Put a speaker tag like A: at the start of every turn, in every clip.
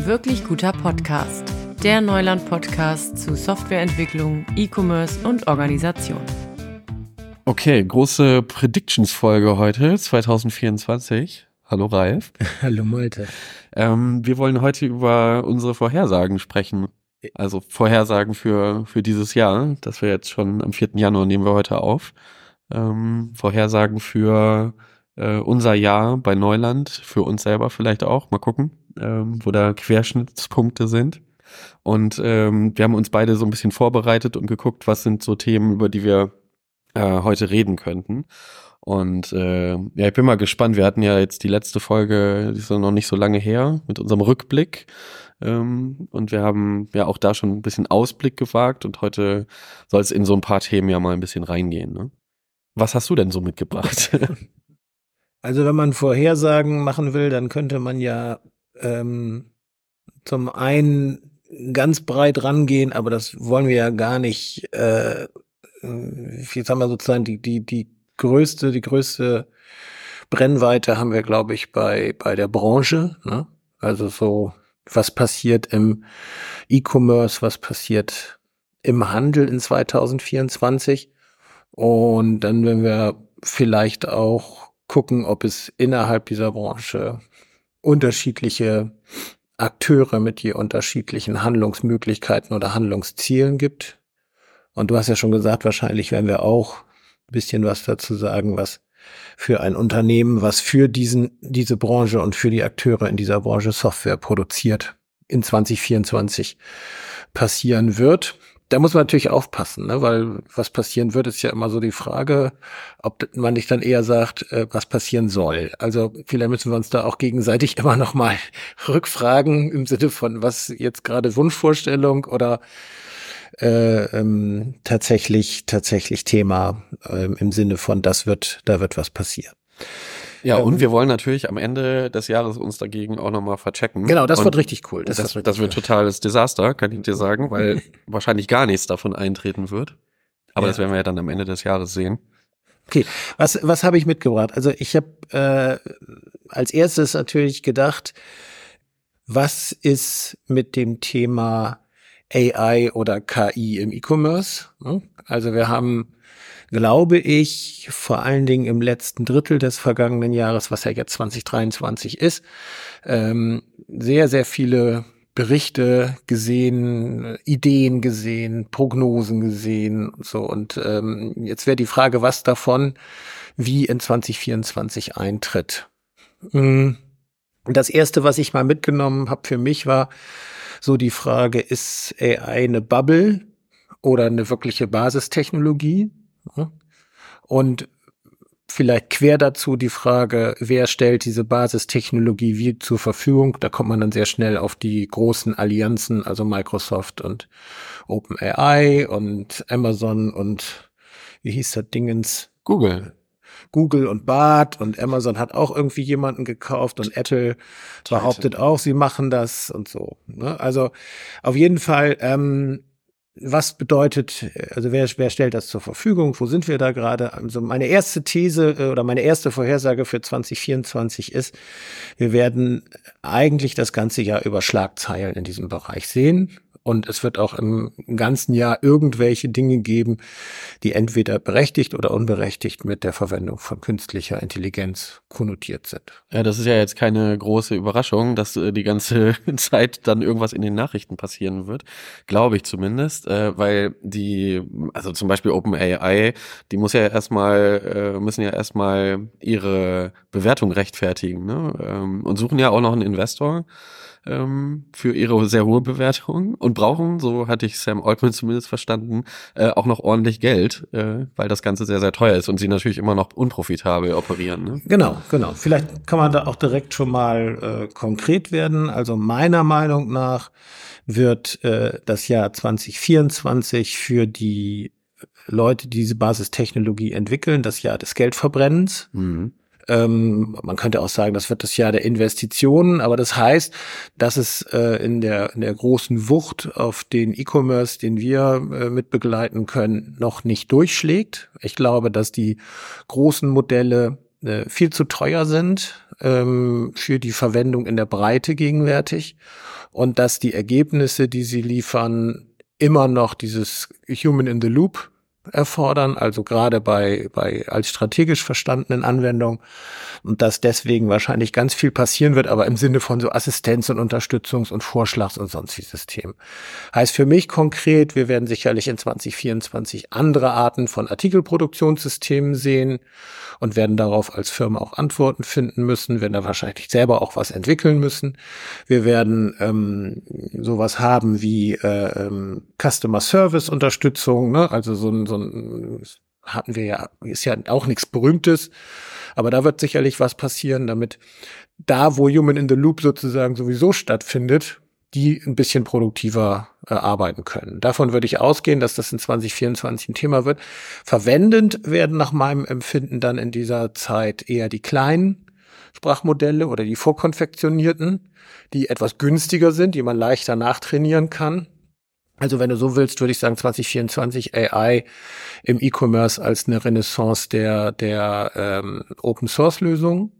A: Ein wirklich guter Podcast. Der Neuland-Podcast zu Softwareentwicklung, E-Commerce und Organisation.
B: Okay, große Predictions-Folge heute, 2024. Hallo Ralf.
C: Hallo Malte.
B: Ähm, wir wollen heute über unsere Vorhersagen sprechen. Also Vorhersagen für, für dieses Jahr. Das wir jetzt schon am 4. Januar nehmen wir heute auf. Ähm, Vorhersagen für äh, unser Jahr bei Neuland, für uns selber vielleicht auch. Mal gucken, ähm, wo da Querschnittspunkte sind. Und ähm, wir haben uns beide so ein bisschen vorbereitet und geguckt, was sind so Themen, über die wir äh, heute reden könnten. Und äh, ja, ich bin mal gespannt. Wir hatten ja jetzt die letzte Folge, die ist noch nicht so lange her, mit unserem Rückblick. Ähm, und wir haben ja auch da schon ein bisschen Ausblick gewagt und heute soll es in so ein paar Themen ja mal ein bisschen reingehen. Ne? Was hast du denn so mitgebracht?
C: Also wenn man Vorhersagen machen will, dann könnte man ja ähm, zum einen ganz breit rangehen, aber das wollen wir ja gar nicht. Äh, jetzt haben wir sozusagen die, die, die größte, die größte Brennweite haben wir, glaube ich, bei, bei der Branche. Ne? Also so, was passiert im E-Commerce, was passiert im Handel in 2024. Und dann, wenn wir vielleicht auch gucken, ob es innerhalb dieser Branche unterschiedliche Akteure mit je unterschiedlichen Handlungsmöglichkeiten oder Handlungszielen gibt. Und du hast ja schon gesagt, wahrscheinlich werden wir auch ein bisschen was dazu sagen, was für ein Unternehmen, was für diesen, diese Branche und für die Akteure in dieser Branche Software produziert, in 2024 passieren wird da muss man natürlich aufpassen, ne? weil was passieren wird, ist ja immer so die Frage, ob man nicht dann eher sagt, äh, was passieren soll. Also vielleicht müssen wir uns da auch gegenseitig immer noch mal rückfragen im Sinne von, was jetzt gerade Wunschvorstellung oder äh, ähm, tatsächlich tatsächlich Thema äh, im Sinne von, das wird, da wird was passieren.
B: Ja, ähm, und wir wollen natürlich am Ende des Jahres uns dagegen auch nochmal verchecken.
C: Genau, das und wird richtig cool.
B: Das, das, wird, das wird totales Desaster, kann ich dir sagen, weil wahrscheinlich gar nichts davon eintreten wird. Aber ja. das werden wir ja dann am Ende des Jahres sehen.
C: Okay, was, was habe ich mitgebracht? Also ich habe äh, als erstes natürlich gedacht, was ist mit dem Thema AI oder KI im E-Commerce? Also wir haben glaube ich, vor allen Dingen im letzten Drittel des vergangenen Jahres, was ja jetzt 2023 ist, ähm, sehr, sehr viele Berichte gesehen, Ideen gesehen, Prognosen gesehen und so. Und ähm, jetzt wäre die Frage, was davon wie in 2024 eintritt. Hm. Das erste, was ich mal mitgenommen habe für mich, war so die Frage, ist AI eine Bubble oder eine wirkliche Basistechnologie? Und vielleicht quer dazu die Frage, wer stellt diese Basistechnologie wie zur Verfügung? Da kommt man dann sehr schnell auf die großen Allianzen, also Microsoft und OpenAI und Amazon und wie hieß das Dingens?
B: Google.
C: Google und Bart und Amazon hat auch irgendwie jemanden gekauft und Apple behauptet auch, sie machen das und so. Ne? Also auf jeden Fall ähm, was bedeutet, also wer, wer stellt das zur Verfügung? Wo sind wir da gerade? Also meine erste These äh, oder meine erste Vorhersage für 2024 ist, wir werden eigentlich das ganze Jahr über Schlagzeilen in diesem Bereich sehen. Und es wird auch im ganzen Jahr irgendwelche Dinge geben, die entweder berechtigt oder unberechtigt mit der Verwendung von künstlicher Intelligenz konnotiert sind.
B: Ja, das ist ja jetzt keine große Überraschung, dass äh, die ganze Zeit dann irgendwas in den Nachrichten passieren wird. Glaube ich zumindest, äh, weil die, also zum Beispiel OpenAI, die muss ja erstmal, äh, müssen ja erstmal ihre Bewertung rechtfertigen ne? ähm, und suchen ja auch noch einen Investor ähm, für ihre sehr hohe Bewertung und brauchen, so hatte ich Sam Altman zumindest verstanden, äh, auch noch ordentlich Geld, äh, weil das Ganze sehr, sehr teuer ist und sie natürlich immer noch unprofitabel operieren. Ne?
C: Genau, genau. Vielleicht kann man da auch direkt schon mal äh, konkret werden. Also meiner Meinung nach wird äh, das Jahr 2024 für die Leute, die diese Basistechnologie entwickeln, das Jahr des Geldverbrennens. Mhm. Ähm, man könnte auch sagen, das wird das Jahr der Investitionen, aber das heißt, dass es äh, in, der, in der großen Wucht auf den E-Commerce, den wir äh, mit begleiten können, noch nicht durchschlägt. Ich glaube, dass die großen Modelle äh, viel zu teuer sind. ähm, für die Verwendung in der Breite gegenwärtig und dass die Ergebnisse, die sie liefern, immer noch dieses Human in the Loop erfordern, also gerade bei, bei als strategisch verstandenen Anwendungen und dass deswegen wahrscheinlich ganz viel passieren wird, aber im Sinne von so Assistenz und Unterstützungs- und Vorschlags- und sonstigen Systemen. Heißt für mich konkret, wir werden sicherlich in 2024 andere Arten von Artikelproduktionssystemen sehen und werden darauf als Firma auch Antworten finden müssen, werden da wahrscheinlich selber auch was entwickeln müssen. Wir werden ähm, sowas haben wie äh, ähm, Customer Service Unterstützung, ne? also so ein, so ein hatten wir ja, ist ja auch nichts Berühmtes, aber da wird sicherlich was passieren, damit da, wo Human in the Loop sozusagen sowieso stattfindet, die ein bisschen produktiver äh, arbeiten können. Davon würde ich ausgehen, dass das in 2024 ein Thema wird. Verwendend werden nach meinem Empfinden dann in dieser Zeit eher die kleinen Sprachmodelle oder die vorkonfektionierten, die etwas günstiger sind, die man leichter nachtrainieren kann. Also wenn du so willst, würde ich sagen 2024 AI im E-Commerce als eine Renaissance der, der ähm, Open-Source-Lösungen.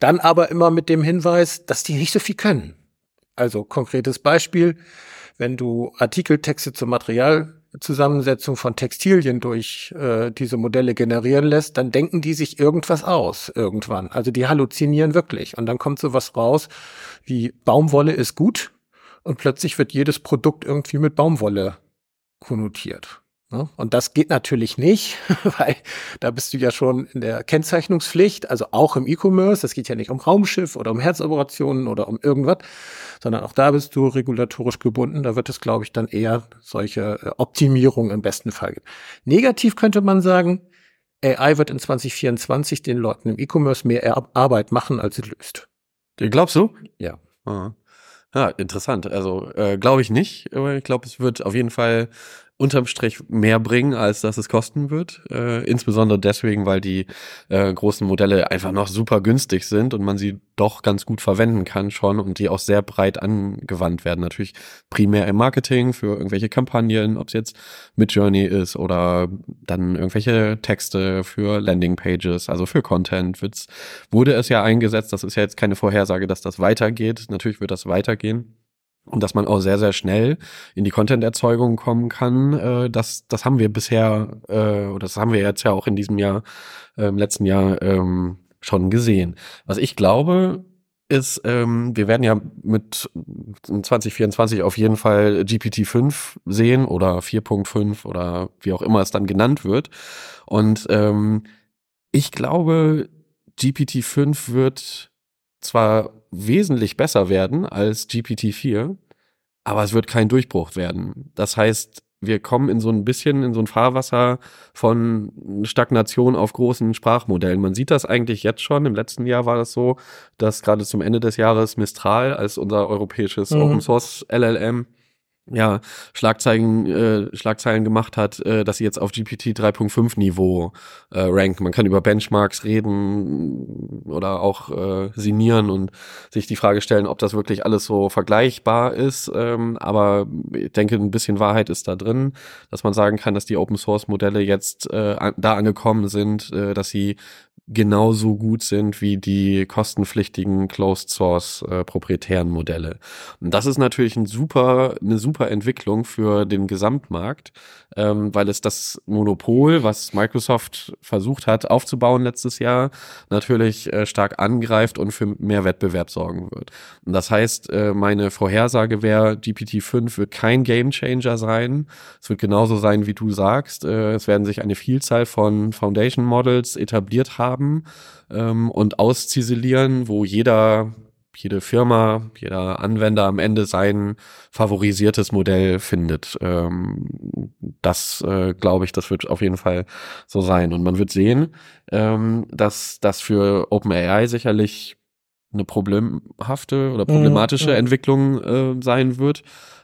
C: Dann aber immer mit dem Hinweis, dass die nicht so viel können. Also konkretes Beispiel, wenn du Artikeltexte zur Materialzusammensetzung von Textilien durch äh, diese Modelle generieren lässt, dann denken die sich irgendwas aus irgendwann. Also die halluzinieren wirklich. Und dann kommt sowas raus wie Baumwolle ist gut und plötzlich wird jedes Produkt irgendwie mit Baumwolle konnotiert. Ne? Und das geht natürlich nicht, weil da bist du ja schon in der Kennzeichnungspflicht, also auch im E-Commerce. Das geht ja nicht um Raumschiff oder um Herzoperationen oder um irgendwas, sondern auch da bist du regulatorisch gebunden. Da wird es, glaube ich, dann eher solche äh, Optimierungen im besten Fall geben. Negativ könnte man sagen, AI wird in 2024 den Leuten im E-Commerce mehr Arbeit machen, als sie löst.
B: Glaubst du?
C: Ja.
B: Ah. Ja, interessant. Also äh, glaube ich nicht, aber ich glaube, es wird auf jeden Fall unterm Strich mehr bringen, als dass es kosten wird. Äh, insbesondere deswegen, weil die äh, großen Modelle einfach noch super günstig sind und man sie doch ganz gut verwenden kann schon und die auch sehr breit angewandt werden. Natürlich primär im Marketing für irgendwelche Kampagnen, ob es jetzt mit Journey ist oder dann irgendwelche Texte für Landingpages, also für Content wird's, wurde es ja eingesetzt. Das ist ja jetzt keine Vorhersage, dass das weitergeht. Natürlich wird das weitergehen und dass man auch sehr, sehr schnell in die Content-Erzeugung kommen kann. Äh, das, das haben wir bisher, äh, oder das haben wir jetzt ja auch in diesem Jahr, äh, im letzten Jahr ähm, schon gesehen. Was ich glaube, ist, ähm, wir werden ja mit 2024 auf jeden Fall GPT-5 sehen oder 4.5 oder wie auch immer es dann genannt wird. Und ähm, ich glaube, GPT-5 wird zwar wesentlich besser werden als GPT-4, aber es wird kein Durchbruch werden. Das heißt, wir kommen in so ein bisschen in so ein Fahrwasser von Stagnation auf großen Sprachmodellen. Man sieht das eigentlich jetzt schon. Im letzten Jahr war das so, dass gerade zum Ende des Jahres Mistral als unser europäisches mhm. Open Source LLM ja, Schlagzeilen, äh, Schlagzeilen gemacht hat, äh, dass sie jetzt auf GPT 3.5 Niveau äh, ranken. Man kann über Benchmarks reden oder auch äh, sinieren und sich die Frage stellen, ob das wirklich alles so vergleichbar ist. Ähm, aber ich denke, ein bisschen Wahrheit ist da drin, dass man sagen kann, dass die Open Source Modelle jetzt äh, da angekommen sind, äh, dass sie genauso gut sind wie die kostenpflichtigen Closed Source äh, proprietären Modelle. Und das ist natürlich ein super, eine super Entwicklung für den Gesamtmarkt, ähm, weil es das Monopol, was Microsoft versucht hat aufzubauen letztes Jahr, natürlich äh, stark angreift und für mehr Wettbewerb sorgen wird. Und das heißt, äh, meine Vorhersage wäre, GPT-5 wird kein Gamechanger sein. Es wird genauso sein, wie du sagst. Äh, es werden sich eine Vielzahl von Foundation Models etabliert haben haben ähm, und ausziselieren, wo jeder, jede Firma, jeder Anwender am Ende sein favorisiertes Modell findet. Ähm, das äh, glaube ich, das wird auf jeden Fall so sein. Und man wird sehen, ähm, dass das für OpenAI sicherlich eine problemhafte oder problematische mhm, Entwicklung äh, sein wird.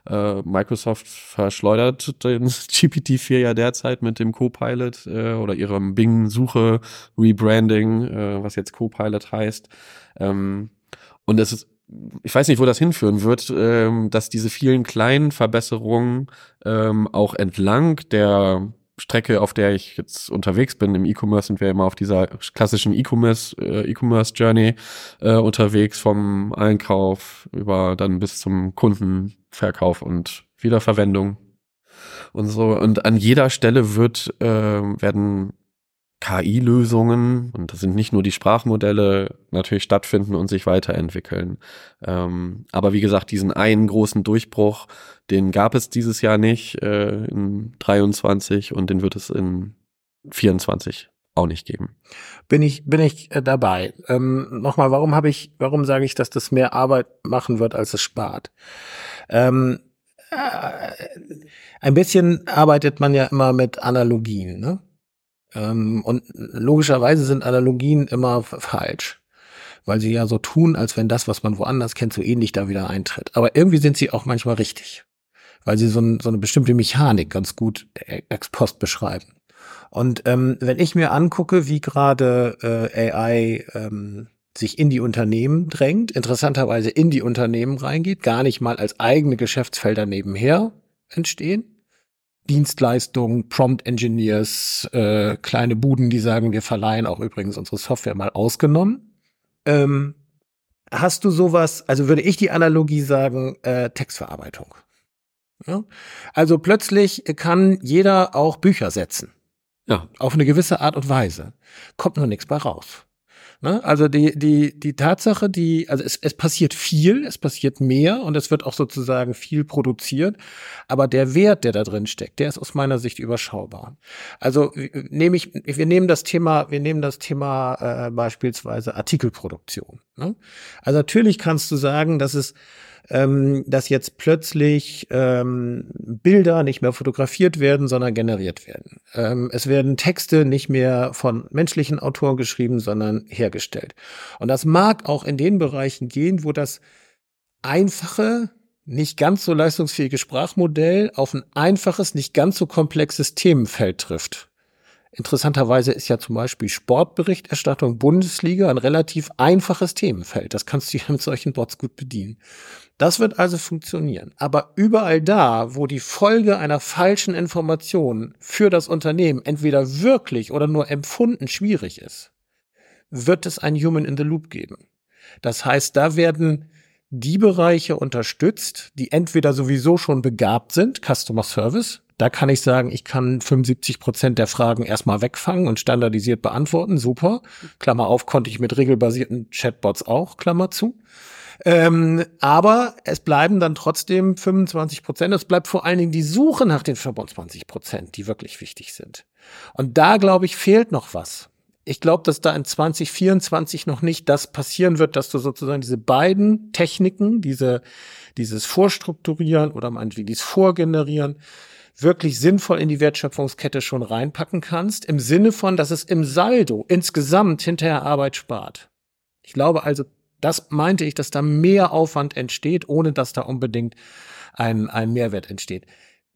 B: Äh, Microsoft verschleudert den GPT-4 ja derzeit mit dem Copilot äh, oder ihrem Bing-Suche Rebranding, äh, was jetzt Copilot heißt. Ähm, und es ist ich weiß nicht, wo das hinführen wird, ähm, dass diese vielen kleinen Verbesserungen ähm, auch entlang der Strecke, auf der ich jetzt unterwegs bin, im E-Commerce sind wir immer auf dieser klassischen E-Commerce, äh, E-Commerce Journey äh, unterwegs, vom Einkauf über dann bis zum Kundenverkauf und Wiederverwendung und so. Und an jeder Stelle wird, äh, werden KI-Lösungen, und das sind nicht nur die Sprachmodelle, natürlich stattfinden und sich weiterentwickeln. Ähm, aber wie gesagt, diesen einen großen Durchbruch, den gab es dieses Jahr nicht äh, in 23 und den wird es in 24 auch nicht geben.
C: Bin ich bin ich äh, dabei. Ähm, Nochmal, warum habe ich, warum sage ich, dass das mehr Arbeit machen wird, als es spart? Ähm, äh, ein bisschen arbeitet man ja immer mit Analogien. Ne? Ähm, und logischerweise sind Analogien immer falsch, weil sie ja so tun, als wenn das, was man woanders kennt, so ähnlich da wieder eintritt. Aber irgendwie sind sie auch manchmal richtig, weil sie so, ein, so eine bestimmte Mechanik ganz gut e-, ex post beschreiben. Und ähm, wenn ich mir angucke, wie gerade äh, AI ähm, sich in die Unternehmen drängt, interessanterweise in die Unternehmen reingeht, gar nicht mal als eigene Geschäftsfelder nebenher entstehen, Dienstleistungen, Prompt Engineers, äh, kleine Buden, die sagen, wir verleihen auch übrigens unsere Software mal ausgenommen. Ähm, hast du sowas, also würde ich die Analogie sagen, äh, Textverarbeitung. Ja? Also plötzlich kann jeder auch Bücher setzen. Ja. Auf eine gewisse Art und Weise. Kommt nur nichts bei raus. Ne? Also die, die, die Tatsache, die, also es, es passiert viel, es passiert mehr und es wird auch sozusagen viel produziert, aber der Wert, der da drin steckt, der ist aus meiner Sicht überschaubar. Also nehme ich, wir nehmen das Thema, wir nehmen das Thema äh, beispielsweise Artikelproduktion. Ne? Also natürlich kannst du sagen, dass es ähm, dass jetzt plötzlich ähm, Bilder nicht mehr fotografiert werden, sondern generiert werden. Ähm, es werden Texte nicht mehr von menschlichen Autoren geschrieben, sondern hergestellt. Und das mag auch in den Bereichen gehen, wo das einfache, nicht ganz so leistungsfähige Sprachmodell auf ein einfaches, nicht ganz so komplexes Themenfeld trifft. Interessanterweise ist ja zum Beispiel Sportberichterstattung Bundesliga ein relativ einfaches Themenfeld. Das kannst du ja mit solchen Bots gut bedienen. Das wird also funktionieren. Aber überall da, wo die Folge einer falschen Information für das Unternehmen entweder wirklich oder nur empfunden schwierig ist, wird es ein Human in the Loop geben. Das heißt, da werden die Bereiche unterstützt, die entweder sowieso schon begabt sind, Customer Service, da kann ich sagen, ich kann 75 Prozent der Fragen erstmal wegfangen und standardisiert beantworten. Super. Klammer auf, konnte ich mit regelbasierten Chatbots auch, Klammer zu. Ähm, aber es bleiben dann trotzdem 25 Prozent. Es bleibt vor allen Dingen die Suche nach den 25 Prozent, die wirklich wichtig sind. Und da, glaube ich, fehlt noch was. Ich glaube, dass da in 2024 noch nicht das passieren wird, dass du sozusagen diese beiden Techniken, diese, dieses Vorstrukturieren oder meinetwegen dieses Vorgenerieren, wirklich sinnvoll in die Wertschöpfungskette schon reinpacken kannst, im Sinne von, dass es im Saldo insgesamt hinterher Arbeit spart. Ich glaube also, das meinte ich, dass da mehr Aufwand entsteht, ohne dass da unbedingt ein, ein Mehrwert entsteht.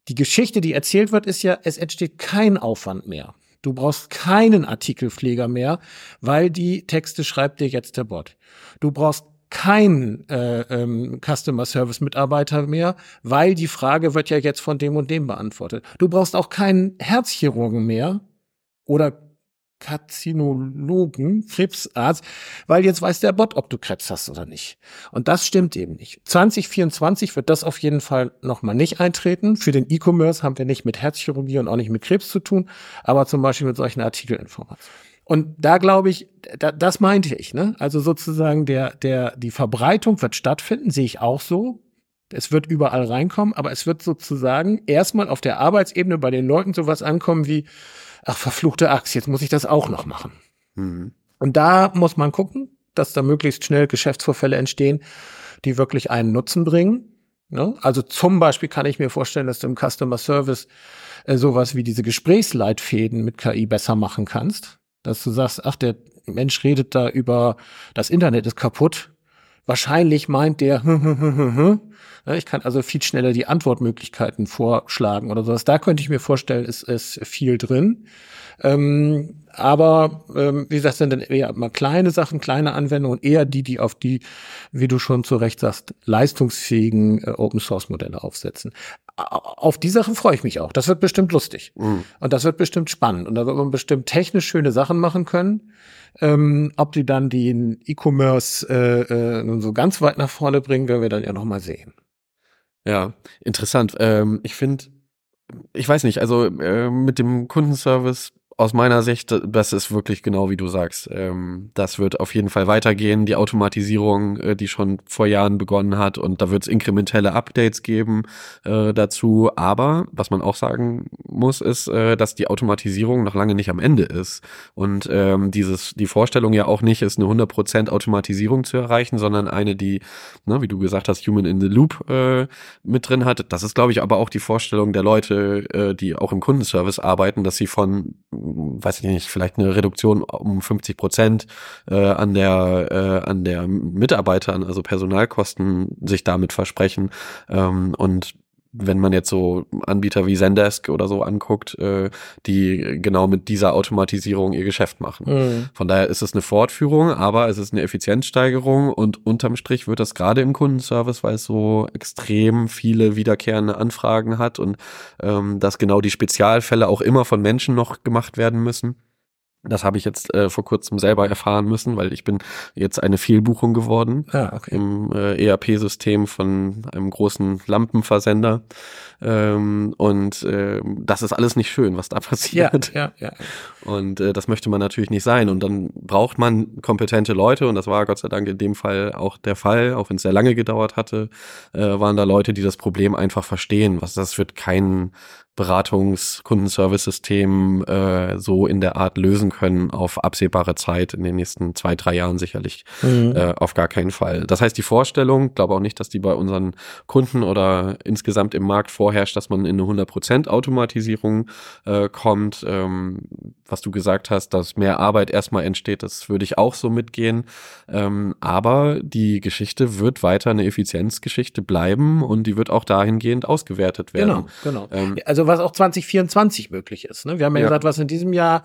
C: Die Geschichte, die erzählt wird, ist ja, es entsteht kein Aufwand mehr. Du brauchst keinen Artikelpfleger mehr, weil die Texte schreibt dir jetzt der Bot. Du brauchst keinen äh, ähm, Customer Service Mitarbeiter mehr, weil die Frage wird ja jetzt von dem und dem beantwortet. Du brauchst auch keinen Herzchirurgen mehr oder Karzinologen, Krebsarzt, weil jetzt weiß der Bot, ob du Krebs hast oder nicht. Und das stimmt eben nicht. 2024 wird das auf jeden Fall nochmal nicht eintreten. Für den E-Commerce haben wir nicht mit Herzchirurgie und auch nicht mit Krebs zu tun, aber zum Beispiel mit solchen Artikelinformationen. Und da glaube ich, da, das meinte ich, ne? Also sozusagen der, der, die Verbreitung wird stattfinden, sehe ich auch so. Es wird überall reinkommen, aber es wird sozusagen erstmal auf der Arbeitsebene bei den Leuten sowas ankommen wie, ach, verfluchte Axt, jetzt muss ich das auch noch machen. Mhm. Und da muss man gucken, dass da möglichst schnell Geschäftsvorfälle entstehen, die wirklich einen Nutzen bringen. Ne? Also zum Beispiel kann ich mir vorstellen, dass du im Customer Service äh, sowas wie diese Gesprächsleitfäden mit KI besser machen kannst. Dass du sagst, ach, der Mensch redet da über das Internet ist kaputt. Wahrscheinlich meint der, ich kann also viel schneller die Antwortmöglichkeiten vorschlagen oder sowas. Da könnte ich mir vorstellen, ist, ist viel drin. Ähm, aber ähm, wie gesagt, sind dann eher mal kleine Sachen, kleine Anwendungen, eher die, die auf die, wie du schon zu Recht sagst, leistungsfähigen äh, Open Source Modelle aufsetzen. Auf die Sachen freue ich mich auch. Das wird bestimmt lustig. Mhm. Und das wird bestimmt spannend. Und da wird man bestimmt technisch schöne Sachen machen können. Ähm, ob die dann den E-Commerce äh, äh, nun so ganz weit nach vorne bringen, werden wir dann ja noch mal sehen.
B: Ja, interessant. Ähm, ich finde, ich weiß nicht, also äh, mit dem Kundenservice aus meiner Sicht, das ist wirklich genau wie du sagst. Ähm, das wird auf jeden Fall weitergehen. Die Automatisierung, äh, die schon vor Jahren begonnen hat, und da wird es inkrementelle Updates geben äh, dazu. Aber was man auch sagen muss, ist, äh, dass die Automatisierung noch lange nicht am Ende ist. Und ähm, dieses, die Vorstellung ja auch nicht ist, eine 100% Automatisierung zu erreichen, sondern eine, die, ne, wie du gesagt hast, Human in the Loop mit drin hat. Das ist, glaube ich, aber auch die Vorstellung der Leute, die auch im Kundenservice arbeiten, dass sie von weiß ich nicht, vielleicht eine Reduktion um 50 Prozent äh, an der äh, an der Mitarbeitern, also Personalkosten, sich damit versprechen. Ähm, und wenn man jetzt so Anbieter wie Zendesk oder so anguckt, äh, die genau mit dieser Automatisierung ihr Geschäft machen. Mhm. Von daher ist es eine Fortführung, aber es ist eine Effizienzsteigerung und unterm Strich wird das gerade im Kundenservice, weil es so extrem viele wiederkehrende Anfragen hat und ähm, dass genau die Spezialfälle auch immer von Menschen noch gemacht werden müssen das habe ich jetzt äh, vor kurzem selber erfahren müssen, weil ich bin jetzt eine Fehlbuchung geworden ah, okay. im äh, ERP-System von einem großen Lampenversender. Ähm, und äh, das ist alles nicht schön, was da passiert. Ja, ja, ja. Und äh, das möchte man natürlich nicht sein. Und dann braucht man kompetente Leute, und das war Gott sei Dank in dem Fall auch der Fall, auch wenn es sehr lange gedauert hatte, äh, waren da Leute, die das Problem einfach verstehen. Was das wird kein Beratungs-, Kundenservice-System äh, so in der Art lösen können auf absehbare Zeit in den nächsten zwei, drei Jahren sicherlich mhm. äh, auf gar keinen Fall. Das heißt, die Vorstellung, glaube auch nicht, dass die bei unseren Kunden oder insgesamt im Markt vorherrscht, dass man in eine 100% Automatisierung äh, kommt. Ähm, was du gesagt hast, dass mehr Arbeit erstmal entsteht, das würde ich auch so mitgehen. Ähm, aber die Geschichte wird weiter eine Effizienzgeschichte bleiben und die wird auch dahingehend ausgewertet werden.
C: Genau, genau. Ähm, also also was auch 2024 möglich ist. Ne? Wir haben ja, ja, gesagt, was in diesem Jahr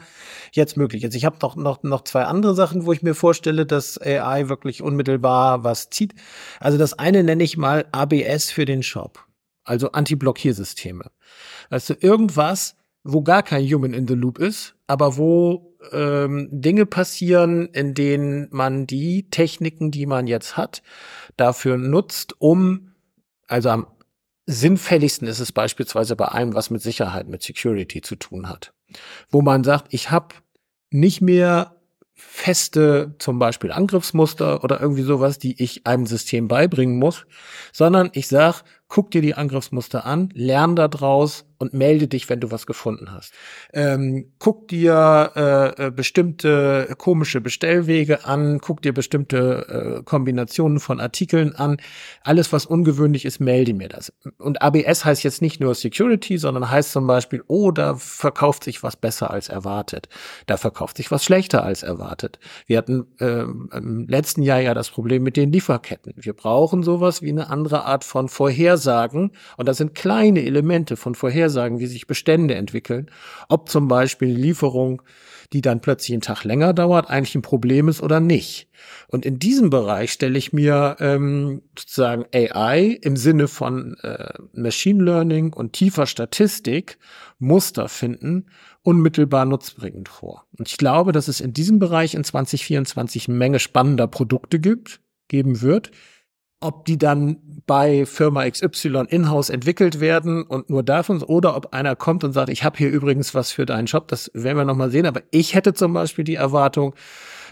C: jetzt möglich ist. Ich habe noch, noch, noch zwei andere Sachen, wo ich mir vorstelle, dass AI wirklich unmittelbar was zieht. Also das eine nenne ich mal ABS für den Shop, also Anti-Blockiersysteme. Also irgendwas, wo gar kein Human in the Loop ist, aber wo ähm, Dinge passieren, in denen man die Techniken, die man jetzt hat, dafür nutzt, um also am sinnfälligsten ist es beispielsweise bei allem, was mit Sicherheit, mit Security zu tun hat. Wo man sagt, ich habe nicht mehr feste zum Beispiel Angriffsmuster oder irgendwie sowas, die ich einem System beibringen muss, sondern ich sage, guck dir die Angriffsmuster an, lern da draus und melde dich, wenn du was gefunden hast. Ähm, guck dir äh, äh, bestimmte komische Bestellwege an, guck dir bestimmte äh, Kombinationen von Artikeln an. Alles, was ungewöhnlich ist, melde mir das. Und ABS heißt jetzt nicht nur Security, sondern heißt zum Beispiel, oh, da verkauft sich was besser als erwartet. Da verkauft sich was schlechter als erwartet. Wir hatten äh, im letzten Jahr ja das Problem mit den Lieferketten. Wir brauchen sowas wie eine andere Art von Vorhersagen. Und das sind kleine Elemente von Vorhersagen wie sich Bestände entwickeln, ob zum Beispiel Lieferung, die dann plötzlich einen Tag länger dauert, eigentlich ein Problem ist oder nicht. Und in diesem Bereich stelle ich mir ähm, sozusagen AI im Sinne von äh, Machine Learning und tiefer Statistik Muster finden, unmittelbar nutzbringend vor. Und ich glaube, dass es in diesem Bereich in 2024 eine Menge spannender Produkte gibt, geben wird, ob die dann bei Firma XY in-house entwickelt werden und nur davon oder ob einer kommt und sagt, ich habe hier übrigens was für deinen Shop, das werden wir noch mal sehen. Aber ich hätte zum Beispiel die Erwartung,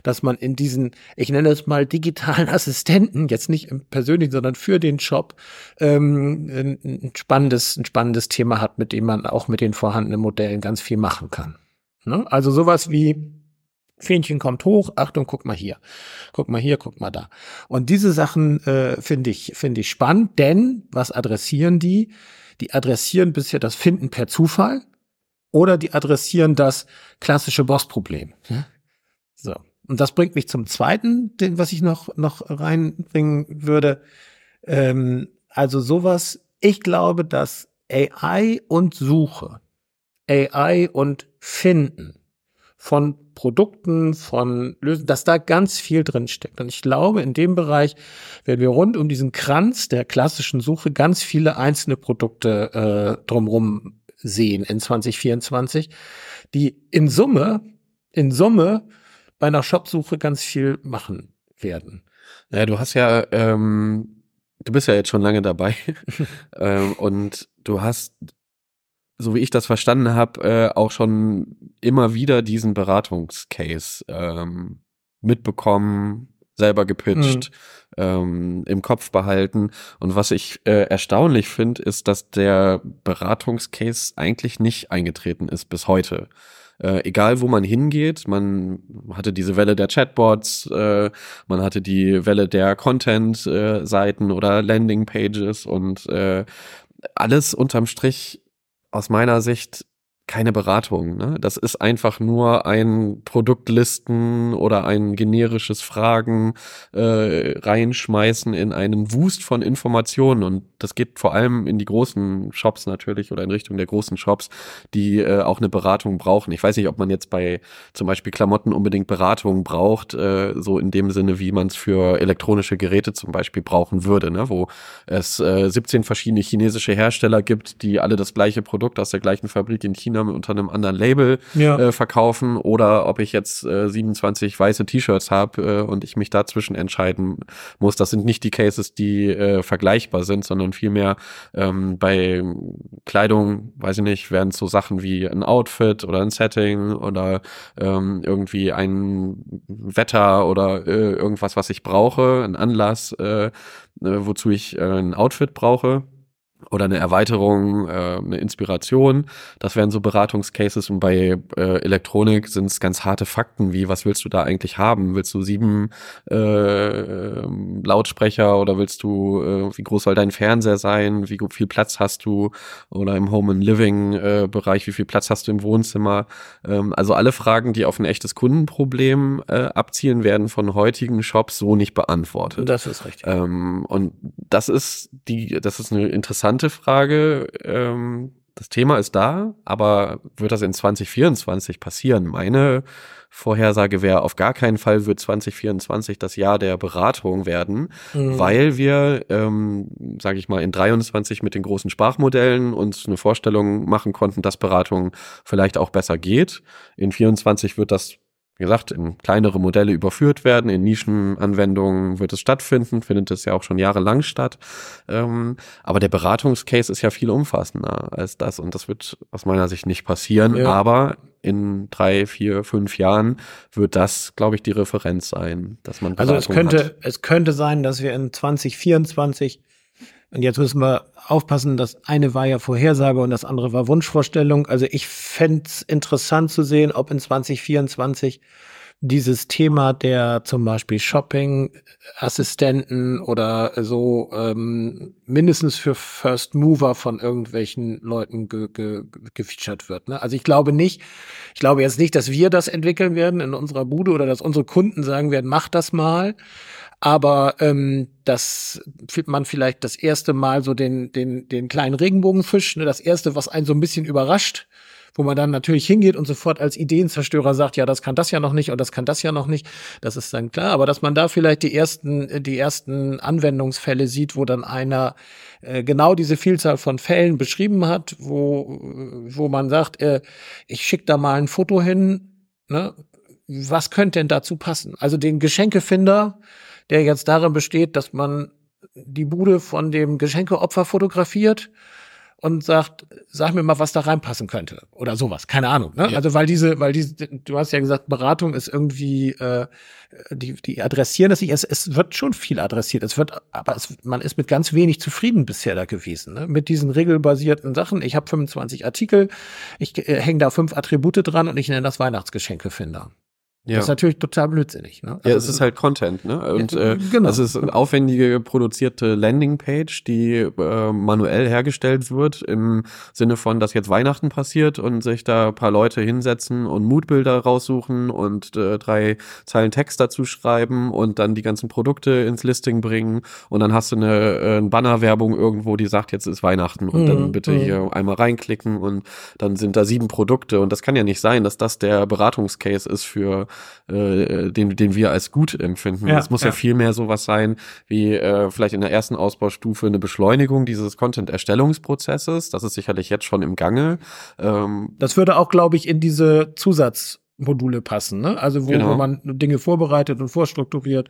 C: dass man in diesen, ich nenne es mal digitalen Assistenten, jetzt nicht im persönlichen, sondern für den Shop, ähm, ein, spannendes, ein spannendes Thema hat, mit dem man auch mit den vorhandenen Modellen ganz viel machen kann. Ne? Also sowas wie Fähnchen kommt hoch, Achtung, guck mal hier, guck mal hier, guck mal da. Und diese Sachen äh, finde ich finde ich spannend, denn was adressieren die? Die adressieren bisher das Finden per Zufall oder die adressieren das klassische Bossproblem. Ja? So und das bringt mich zum zweiten, den was ich noch noch reinbringen würde. Ähm, also sowas. Ich glaube, dass AI und Suche, AI und Finden von Produkten, von Lösungen, dass da ganz viel drin steckt. Und ich glaube, in dem Bereich werden wir rund um diesen Kranz der klassischen Suche ganz viele einzelne Produkte äh, drumherum sehen in 2024, die in Summe, in Summe bei einer Shopsuche ganz viel machen werden.
B: Ja, du hast ja, ähm, du bist ja jetzt schon lange dabei ähm, und du hast so wie ich das verstanden habe, äh, auch schon immer wieder diesen Beratungscase ähm, mitbekommen, selber gepitcht, mhm. ähm, im Kopf behalten. Und was ich äh, erstaunlich finde, ist, dass der Beratungscase eigentlich nicht eingetreten ist bis heute. Äh, egal wo man hingeht, man hatte diese Welle der Chatbots, äh, man hatte die Welle der Content-Seiten äh, oder Landing-Pages und äh, alles unterm Strich aus meiner Sicht keine Beratung. Ne? Das ist einfach nur ein Produktlisten oder ein generisches Fragen äh, reinschmeißen in einen Wust von Informationen. Und das geht vor allem in die großen Shops natürlich oder in Richtung der großen Shops, die äh, auch eine Beratung brauchen. Ich weiß nicht, ob man jetzt bei zum Beispiel Klamotten unbedingt Beratung braucht, äh, so in dem Sinne, wie man es für elektronische Geräte zum Beispiel brauchen würde, ne? wo es äh, 17 verschiedene chinesische Hersteller gibt, die alle das gleiche Produkt aus der gleichen Fabrik in China Namen unter einem anderen Label ja. äh, verkaufen oder ob ich jetzt äh, 27 weiße T-Shirts habe äh, und ich mich dazwischen entscheiden muss. Das sind nicht die Cases, die äh, vergleichbar sind, sondern vielmehr ähm, bei Kleidung, weiß ich nicht, werden so Sachen wie ein Outfit oder ein Setting oder ähm, irgendwie ein Wetter oder äh, irgendwas, was ich brauche, ein Anlass, äh, äh wozu ich äh, ein Outfit brauche oder eine Erweiterung, äh, eine Inspiration. Das wären so Beratungscases und bei äh, Elektronik sind es ganz harte Fakten, wie was willst du da eigentlich haben? Willst du sieben äh, Lautsprecher oder willst du, äh, wie groß soll dein Fernseher sein? Wie viel Platz hast du? Oder im Home and Living äh, Bereich, wie viel Platz hast du im Wohnzimmer? Ähm, also alle Fragen, die auf ein echtes Kundenproblem äh, abzielen, werden von heutigen Shops so nicht beantwortet.
C: Das ist richtig.
B: Ähm, und das ist die, das ist eine interessante interessante Frage. Ähm, das Thema ist da, aber wird das in 2024 passieren? Meine Vorhersage wäre, auf gar keinen Fall wird 2024 das Jahr der Beratung werden, mhm. weil wir, ähm, sage ich mal, in 23 mit den großen Sprachmodellen uns eine Vorstellung machen konnten, dass Beratung vielleicht auch besser geht. In 24 wird das wie gesagt, in kleinere Modelle überführt werden, in Nischenanwendungen wird es stattfinden, findet es ja auch schon jahrelang statt. Ähm, aber der Beratungscase ist ja viel umfassender als das und das wird aus meiner Sicht nicht passieren. Ja. Aber in drei, vier, fünf Jahren wird das, glaube ich, die Referenz sein, dass man
C: Beratung Also es könnte, hat. es könnte sein, dass wir in 2024 und jetzt müssen wir aufpassen, das eine war ja Vorhersage und das andere war Wunschvorstellung. Also ich fände es interessant zu sehen, ob in 2024 dieses Thema der zum Beispiel Shopping-Assistenten oder so ähm, mindestens für First Mover von irgendwelchen Leuten ge ge gefeatured wird. Ne? Also ich glaube nicht, ich glaube jetzt nicht, dass wir das entwickeln werden in unserer Bude oder dass unsere Kunden sagen werden, mach das mal aber ähm, dass man vielleicht das erste Mal so den, den, den kleinen Regenbogenfisch, ne, das erste, was einen so ein bisschen überrascht, wo man dann natürlich hingeht und sofort als Ideenzerstörer sagt, ja, das kann das ja noch nicht und das kann das ja noch nicht. Das ist dann klar. Aber dass man da vielleicht die ersten, die ersten Anwendungsfälle sieht, wo dann einer äh, genau diese Vielzahl von Fällen beschrieben hat, wo, wo man sagt, äh, ich schicke da mal ein Foto hin, ne? was könnte denn dazu passen? Also den Geschenkefinder, der jetzt darin besteht, dass man die Bude von dem Geschenkeopfer fotografiert und sagt, sag mir mal, was da reinpassen könnte oder sowas, keine Ahnung. Ne? Ja. Also weil diese, weil diese, du hast ja gesagt, Beratung ist irgendwie, äh, die, die adressieren das nicht. Es, es wird schon viel adressiert. Es wird, aber es, man ist mit ganz wenig zufrieden bisher da gewesen. Ne? Mit diesen regelbasierten Sachen. Ich habe 25 Artikel, ich äh, hänge da fünf Attribute dran und ich nenne das Weihnachtsgeschenkefinder. Ja. Das ist natürlich total blödsinnig. Ne?
B: Also ja, es ist halt Content, ne? Und äh, genau. es ist eine aufwendige produzierte Landingpage, die äh, manuell hergestellt wird im Sinne von, dass jetzt Weihnachten passiert und sich da paar Leute hinsetzen und Moodbilder raussuchen und äh, drei Zeilen Text dazu schreiben und dann die ganzen Produkte ins Listing bringen und dann hast du eine, äh, eine Bannerwerbung irgendwo, die sagt, jetzt ist Weihnachten und mhm. dann bitte mhm. hier einmal reinklicken und dann sind da sieben Produkte und das kann ja nicht sein, dass das der Beratungscase ist für äh, den, den wir als gut empfinden. Es muss ja. ja viel mehr sowas sein, wie äh, vielleicht in der ersten Ausbaustufe eine Beschleunigung dieses Content-Erstellungsprozesses. Das ist sicherlich jetzt schon im Gange.
C: Ähm, das würde auch, glaube ich, in diese Zusatzmodule passen, ne? Also wo, genau. wo man Dinge vorbereitet und vorstrukturiert.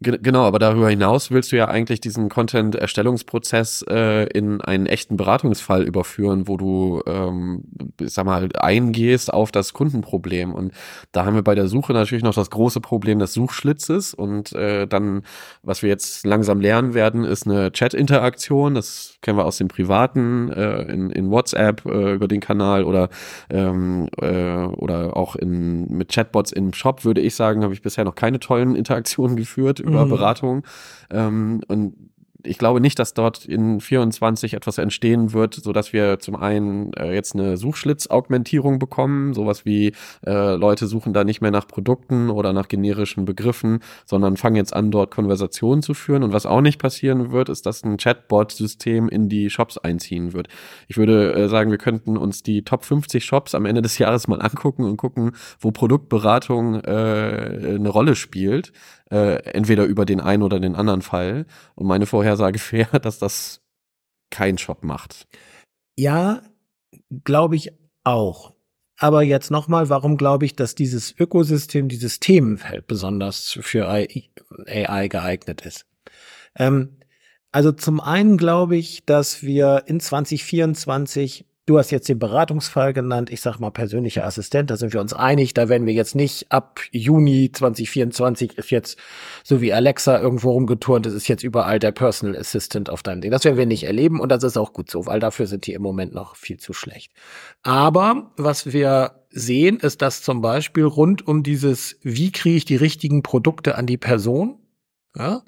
B: Genau, aber darüber hinaus willst du ja eigentlich diesen Content-Erstellungsprozess äh, in einen echten Beratungsfall überführen, wo du, ähm, ich sag mal, eingehst auf das Kundenproblem. Und da haben wir bei der Suche natürlich noch das große Problem des Suchschlitzes. Und äh, dann, was wir jetzt langsam lernen werden, ist eine Chat-Interaktion. Das kennen wir aus dem Privaten, äh, in, in WhatsApp äh, über den Kanal oder, ähm, äh, oder auch in, mit Chatbots im Shop, würde ich sagen, habe ich bisher noch keine tollen Interaktionen geführt über mhm. Beratung. Ähm, und ich glaube nicht, dass dort in 24 etwas entstehen wird, so dass wir zum einen äh, jetzt eine Suchschlitz-Augmentierung bekommen, sowas wie äh, Leute suchen da nicht mehr nach Produkten oder nach generischen Begriffen, sondern fangen jetzt an, dort Konversationen zu führen. Und was auch nicht passieren wird, ist, dass ein Chatbot-System in die Shops einziehen wird. Ich würde äh, sagen, wir könnten uns die Top 50 Shops am Ende des Jahres mal angucken und gucken, wo Produktberatung äh, eine Rolle spielt äh, entweder über den einen oder den anderen Fall. Und meine Vorhersage wäre, dass das kein Shop macht.
C: Ja, glaube ich auch. Aber jetzt nochmal, warum glaube ich, dass dieses Ökosystem, dieses Themenfeld besonders für AI geeignet ist? Ähm, also zum einen glaube ich, dass wir in 2024 Du hast jetzt den Beratungsfall genannt. Ich sag mal persönlicher Assistent. Da sind wir uns einig. Da werden wir jetzt nicht ab Juni 2024 ist jetzt so wie Alexa irgendwo rumgeturnt. Es ist jetzt überall der Personal Assistant auf deinem Ding. Das werden wir nicht erleben und das ist auch gut so, weil dafür sind die im Moment noch viel zu schlecht. Aber was wir sehen, ist, dass zum Beispiel rund um dieses, wie kriege ich die richtigen Produkte an die Person, ja,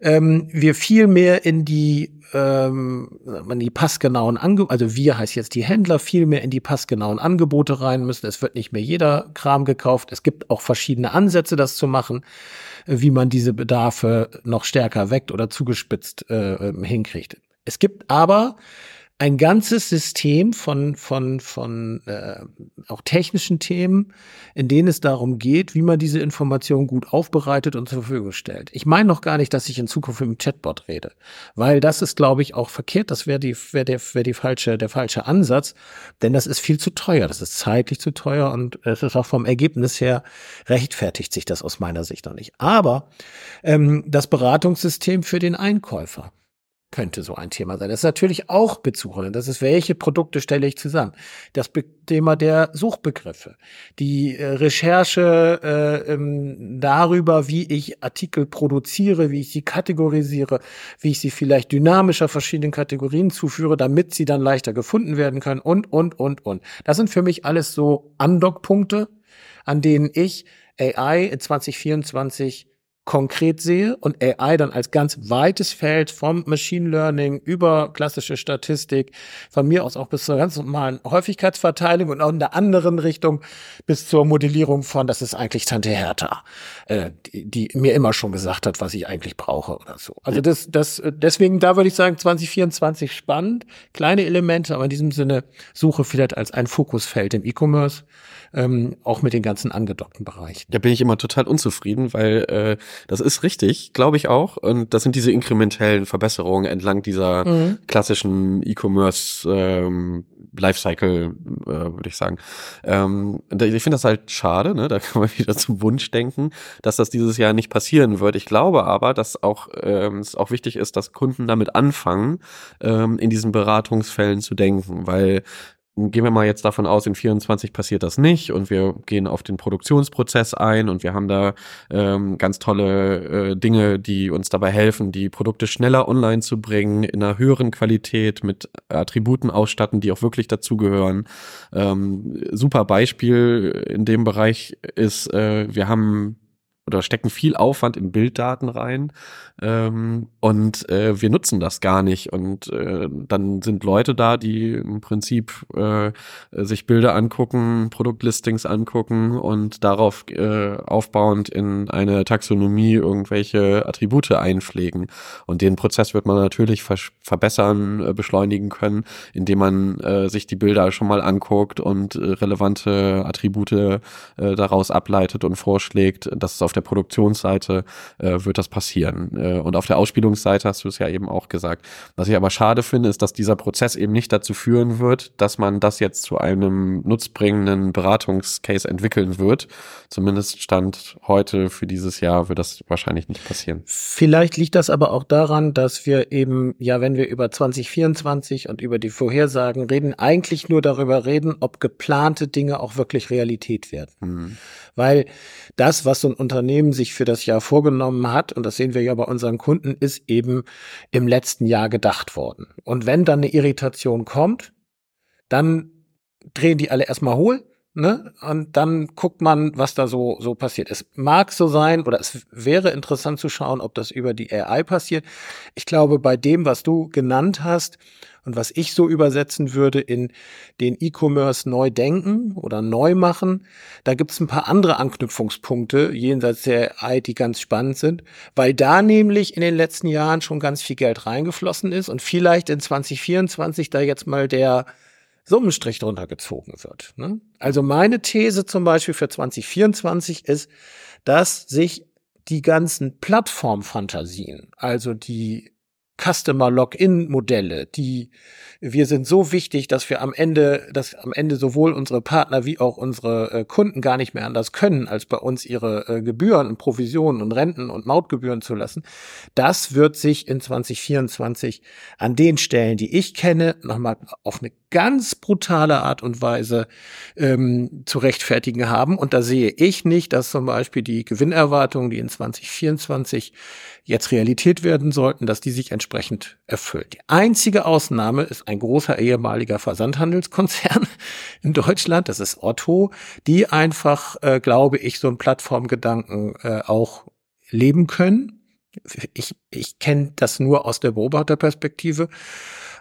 C: ähm, wir viel mehr in die, ähm, in die passgenauen Angebote, also wir heißt jetzt die Händler, viel mehr in die passgenauen Angebote rein müssen. Es wird nicht mehr jeder Kram gekauft. Es gibt auch verschiedene Ansätze, das zu machen, wie man diese Bedarfe noch stärker weckt oder zugespitzt äh, ähm, hinkriegt. Es gibt aber ein ganzes System von, von, von äh, auch technischen Themen, in denen es darum geht, wie man diese Informationen gut aufbereitet und zur Verfügung stellt. Ich meine noch gar nicht, dass ich in Zukunft mit dem Chatbot rede, weil das ist, glaube ich, auch verkehrt. Das wäre die, wäre der, wäre die falsche, der falsche Ansatz, denn das ist viel zu teuer. Das ist zeitlich zu teuer und es ist auch vom Ergebnis her rechtfertigt sich das aus meiner Sicht noch nicht. Aber ähm, das Beratungssystem für den Einkäufer könnte so ein Thema sein. Das ist natürlich auch Bezug. Das ist, welche Produkte stelle ich zusammen? Das Be Thema der Suchbegriffe, die äh, Recherche äh, ähm, darüber, wie ich Artikel produziere, wie ich sie kategorisiere, wie ich sie vielleicht dynamischer verschiedenen Kategorien zuführe, damit sie dann leichter gefunden werden können und, und, und, und. Das sind für mich alles so Andockpunkte, an denen ich AI in 2024 konkret sehe und AI dann als ganz weites Feld vom Machine Learning über klassische Statistik, von mir aus auch bis zur ganz normalen Häufigkeitsverteilung und auch in der anderen Richtung bis zur Modellierung von, das ist eigentlich Tante Hertha, äh, die, die mir immer schon gesagt hat, was ich eigentlich brauche oder so. Also das, das, deswegen, da würde ich sagen, 2024 spannend, kleine Elemente, aber in diesem Sinne Suche vielleicht als ein Fokusfeld im E-Commerce ähm, auch mit den ganzen angedockten Bereichen.
B: Da bin ich immer total unzufrieden, weil äh, das ist richtig, glaube ich auch. Und das sind diese inkrementellen Verbesserungen entlang dieser mhm. klassischen E-Commerce ähm, Lifecycle, äh, würde ich sagen. Ähm, ich finde das halt schade, ne? da kann man wieder zum Wunsch denken, dass das dieses Jahr nicht passieren wird. Ich glaube aber, dass auch ähm, es auch wichtig ist, dass Kunden damit anfangen, ähm, in diesen Beratungsfällen zu denken, weil gehen wir mal jetzt davon aus, in 24 passiert das nicht und wir gehen auf den Produktionsprozess ein und wir haben da ähm, ganz tolle äh, Dinge, die uns dabei helfen, die Produkte schneller online zu bringen, in einer höheren Qualität, mit Attributen ausstatten, die auch wirklich dazugehören. Ähm, super Beispiel in dem Bereich ist, äh, wir haben oder stecken viel Aufwand in Bilddaten rein ähm, und äh, wir nutzen das gar nicht. Und äh, dann sind Leute da, die im Prinzip äh, sich Bilder angucken, Produktlistings angucken und darauf äh, aufbauend in eine Taxonomie irgendwelche Attribute einpflegen. Und den Prozess wird man natürlich ver verbessern, äh, beschleunigen können, indem man äh, sich die Bilder schon mal anguckt und äh, relevante Attribute äh, daraus ableitet und vorschlägt, dass es auf der Produktionsseite äh, wird das passieren. Äh, und auf der Ausspielungsseite hast du es ja eben auch gesagt. Was ich aber schade finde, ist, dass dieser Prozess eben nicht dazu führen wird, dass man das jetzt zu einem nutzbringenden Beratungscase entwickeln wird. Zumindest stand heute für dieses Jahr wird das wahrscheinlich nicht passieren.
C: Vielleicht liegt das aber auch daran, dass wir eben, ja, wenn wir über 2024 und über die Vorhersagen reden, eigentlich nur darüber reden, ob geplante Dinge auch wirklich Realität werden. Mhm. Weil das, was so ein Unternehmen sich für das Jahr vorgenommen hat, und das sehen wir ja bei unseren Kunden, ist eben im letzten Jahr gedacht worden. Und wenn dann eine Irritation kommt, dann drehen die alle erstmal hohl Ne? Und dann guckt man, was da so, so passiert. Es mag so sein, oder es wäre interessant zu schauen, ob das über die AI passiert. Ich glaube, bei dem, was du genannt hast und was ich so übersetzen würde in den E-Commerce neu denken oder neu machen, da gibt es ein paar andere Anknüpfungspunkte jenseits der AI, die ganz spannend sind, weil da nämlich in den letzten Jahren schon ganz viel Geld reingeflossen ist und vielleicht in 2024 da jetzt mal der Summenstrich drunter gezogen wird. Ne? Also meine These zum Beispiel für 2024 ist, dass sich die ganzen Plattformfantasien, also die Customer Login Modelle, die wir sind so wichtig, dass wir am Ende, dass am Ende sowohl unsere Partner wie auch unsere äh, Kunden gar nicht mehr anders können, als bei uns ihre äh, Gebühren und Provisionen und Renten und Mautgebühren zu lassen. Das wird sich in 2024 an den Stellen, die ich kenne, nochmal auf eine ganz brutale Art und Weise ähm, zu rechtfertigen haben. Und da sehe ich nicht, dass zum Beispiel die Gewinnerwartungen, die in 2024 jetzt Realität werden sollten, dass die sich entsprechend erfüllen. Die einzige Ausnahme ist ein großer ehemaliger Versandhandelskonzern in Deutschland, das ist Otto, die einfach, äh, glaube ich, so einen Plattformgedanken äh, auch leben können. Ich, ich kenne das nur aus der Beobachterperspektive.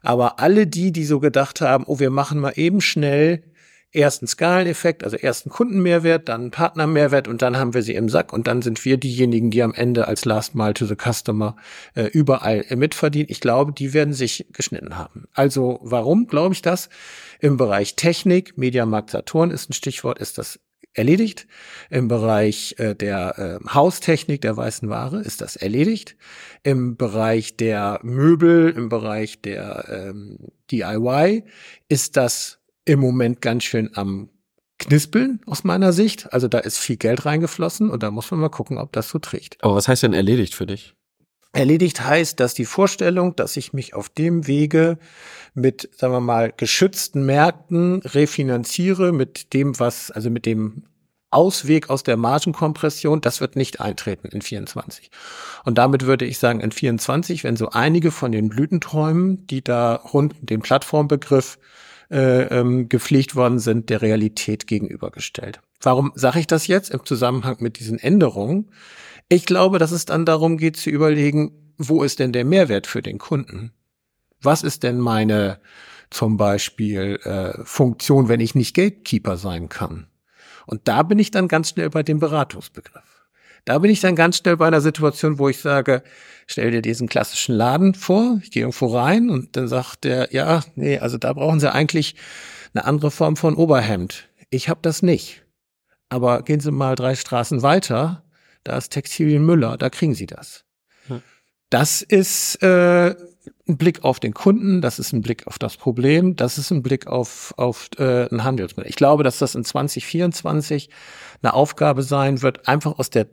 C: Aber alle die, die so gedacht haben, oh, wir machen mal eben schnell ersten Skaleneffekt, also ersten Kundenmehrwert, dann Partnermehrwert und dann haben wir sie im Sack und dann sind wir diejenigen, die am Ende als Last Mile to the Customer äh, überall äh, mitverdienen. Ich glaube, die werden sich geschnitten haben. Also warum glaube ich das? Im Bereich Technik, Mediamarkt Saturn ist ein Stichwort, ist das erledigt. Im Bereich äh, der äh, Haustechnik der weißen Ware ist das erledigt. Im Bereich der Möbel, im Bereich der ähm, DIY ist das im Moment ganz schön am Knispeln aus meiner Sicht. Also da ist viel Geld reingeflossen und da muss man mal gucken, ob das so trägt.
B: Aber was heißt denn erledigt für dich?
C: Erledigt heißt, dass die Vorstellung, dass ich mich auf dem Wege mit, sagen wir mal, geschützten Märkten refinanziere, mit dem, was, also mit dem Ausweg aus der Margenkompression, das wird nicht eintreten in 24. Und damit würde ich sagen, in 24, wenn so einige von den Blütenträumen, die da rund den Plattformbegriff äh, ähm, gepflegt worden sind, der Realität gegenübergestellt. Warum sage ich das jetzt im Zusammenhang mit diesen Änderungen? Ich glaube, dass es dann darum geht zu überlegen, wo ist denn der Mehrwert für den Kunden? Was ist denn meine zum Beispiel äh, Funktion, wenn ich nicht Gatekeeper sein kann? Und da bin ich dann ganz schnell bei dem Beratungsbegriff. Da bin ich dann ganz schnell bei einer Situation, wo ich sage, stell dir diesen klassischen Laden vor, ich gehe irgendwo rein und dann sagt der, ja, nee, also da brauchen Sie eigentlich eine andere Form von Oberhemd. Ich habe das nicht. Aber gehen Sie mal drei Straßen weiter, da ist Textilien Müller, da kriegen Sie das. Hm. Das ist äh, ein Blick auf den Kunden, das ist ein Blick auf das Problem, das ist ein Blick auf, auf äh, ein Handelsmodell. Ich glaube, dass das in 2024 eine Aufgabe sein wird, einfach aus der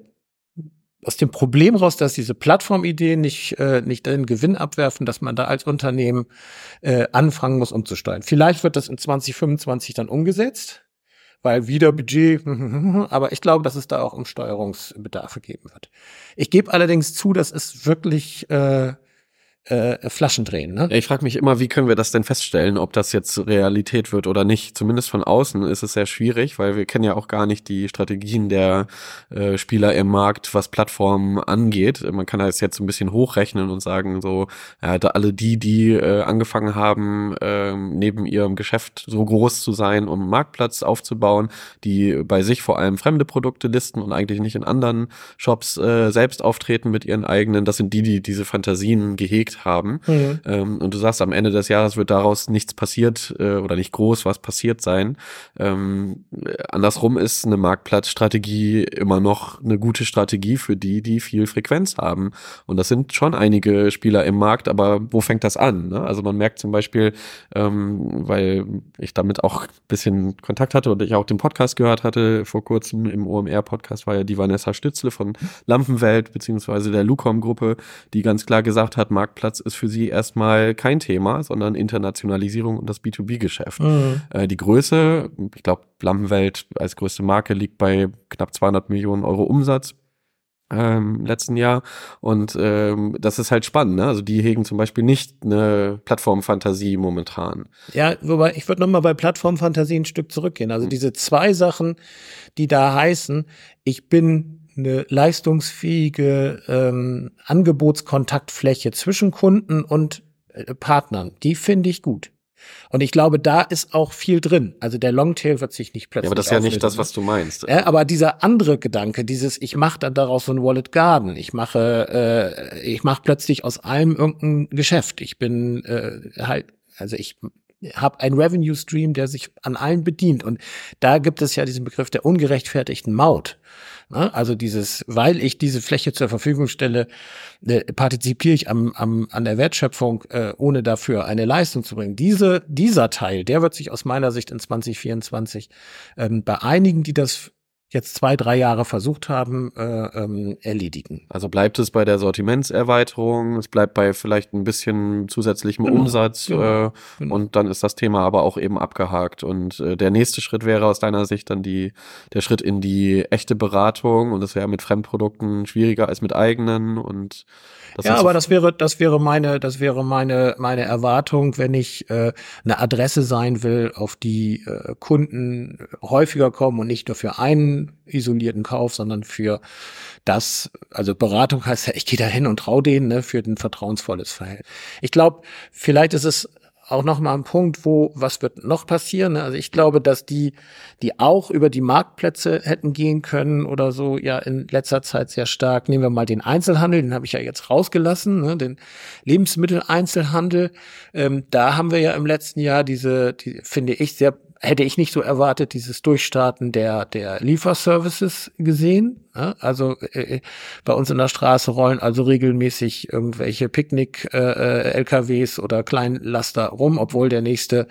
C: aus dem Problem raus, dass diese Plattformideen nicht, äh, nicht den Gewinn abwerfen, dass man da als Unternehmen äh, anfangen muss umzusteuern. Vielleicht wird das in 2025 dann umgesetzt, weil wieder Budget, aber ich glaube, dass es da auch Umsteuerungsbedarfe geben wird. Ich gebe allerdings zu, dass es wirklich äh, äh, Flaschen drehen. Ne?
B: Ich frage mich immer, wie können wir das denn feststellen, ob das jetzt Realität wird oder nicht. Zumindest von außen ist es sehr schwierig, weil wir kennen ja auch gar nicht die Strategien der äh, Spieler im Markt, was Plattformen angeht. Man kann das jetzt ein bisschen hochrechnen und sagen, so, ja, da alle die, die äh, angefangen haben, äh, neben ihrem Geschäft so groß zu sein, um einen Marktplatz aufzubauen, die bei sich vor allem fremde Produkte listen und eigentlich nicht in anderen Shops äh, selbst auftreten mit ihren eigenen, das sind die, die diese Fantasien gehegt gelegt haben. Mhm. Ähm, und du sagst, am Ende des Jahres wird daraus nichts passiert äh, oder nicht groß was passiert sein. Ähm, andersrum ist eine Marktplatzstrategie immer noch eine gute Strategie für die, die viel Frequenz haben. Und das sind schon einige Spieler im Markt, aber wo fängt das an? Ne? Also man merkt zum Beispiel, ähm, weil ich damit auch ein bisschen Kontakt hatte und ich auch den Podcast gehört hatte vor kurzem im OMR-Podcast war ja die Vanessa Stützle von Lampenwelt beziehungsweise der Lucom-Gruppe, die ganz klar gesagt hat, Marktplatz Marktplatz ist für sie erstmal kein Thema, sondern Internationalisierung und das B2B-Geschäft. Mhm. Äh, die Größe, ich glaube, Lampenwelt als größte Marke liegt bei knapp 200 Millionen Euro Umsatz ähm, letzten Jahr. Und ähm, das ist halt spannend. Ne? Also die hegen zum Beispiel nicht eine Plattformfantasie momentan.
C: Ja, wobei ich würde nochmal bei Plattformfantasie ein Stück zurückgehen. Also mhm. diese zwei Sachen, die da heißen, ich bin eine leistungsfähige ähm, Angebotskontaktfläche zwischen Kunden und äh, Partnern. Die finde ich gut. Und ich glaube, da ist auch viel drin. Also der Longtail wird sich nicht plötzlich. Ja,
B: aber das ist ja nicht das, was du meinst.
C: Ja, aber dieser andere Gedanke, dieses, ich mache dann daraus so ein Wallet Garden. Ich mache, äh, ich mache plötzlich aus allem irgendein Geschäft. Ich bin äh, halt, also ich habe einen Revenue Stream, der sich an allen bedient. Und da gibt es ja diesen Begriff der ungerechtfertigten Maut. Ne? Also dieses, weil ich diese Fläche zur Verfügung stelle, äh, partizipiere ich am, am, an der Wertschöpfung, äh, ohne dafür eine Leistung zu bringen. Diese, dieser Teil, der wird sich aus meiner Sicht in 2024 ähm, bei einigen, die das jetzt zwei, drei Jahre versucht haben, äh, ähm, erledigen.
B: Also bleibt es bei der Sortimentserweiterung, es bleibt bei vielleicht ein bisschen zusätzlichem genau, Umsatz genau, äh, genau. und dann ist das Thema aber auch eben abgehakt. Und äh, der nächste Schritt wäre aus deiner Sicht dann die, der Schritt in die echte Beratung und das wäre mit Fremdprodukten schwieriger als mit eigenen und
C: das ja, aber das wäre, das wäre meine, das wäre meine, meine Erwartung, wenn ich äh, eine Adresse sein will, auf die äh, Kunden häufiger kommen und nicht nur für einen isolierten Kauf, sondern für das, also Beratung heißt ja, ich gehe da hin und traue denen, ne, für ein vertrauensvolles Verhältnis. Ich glaube, vielleicht ist es auch noch mal ein Punkt, wo was wird noch passieren? Ne? Also ich glaube, dass die, die auch über die Marktplätze hätten gehen können oder so, ja in letzter Zeit sehr stark. Nehmen wir mal den Einzelhandel, den habe ich ja jetzt rausgelassen, ne? den Lebensmitteleinzelhandel. Ähm, da haben wir ja im letzten Jahr diese, die finde ich sehr hätte ich nicht so erwartet, dieses Durchstarten der, der Lieferservices gesehen. Ja, also äh, äh, bei uns in der Straße rollen also regelmäßig irgendwelche Picknick-LKWs äh, oder Kleinlaster rum, obwohl der nächste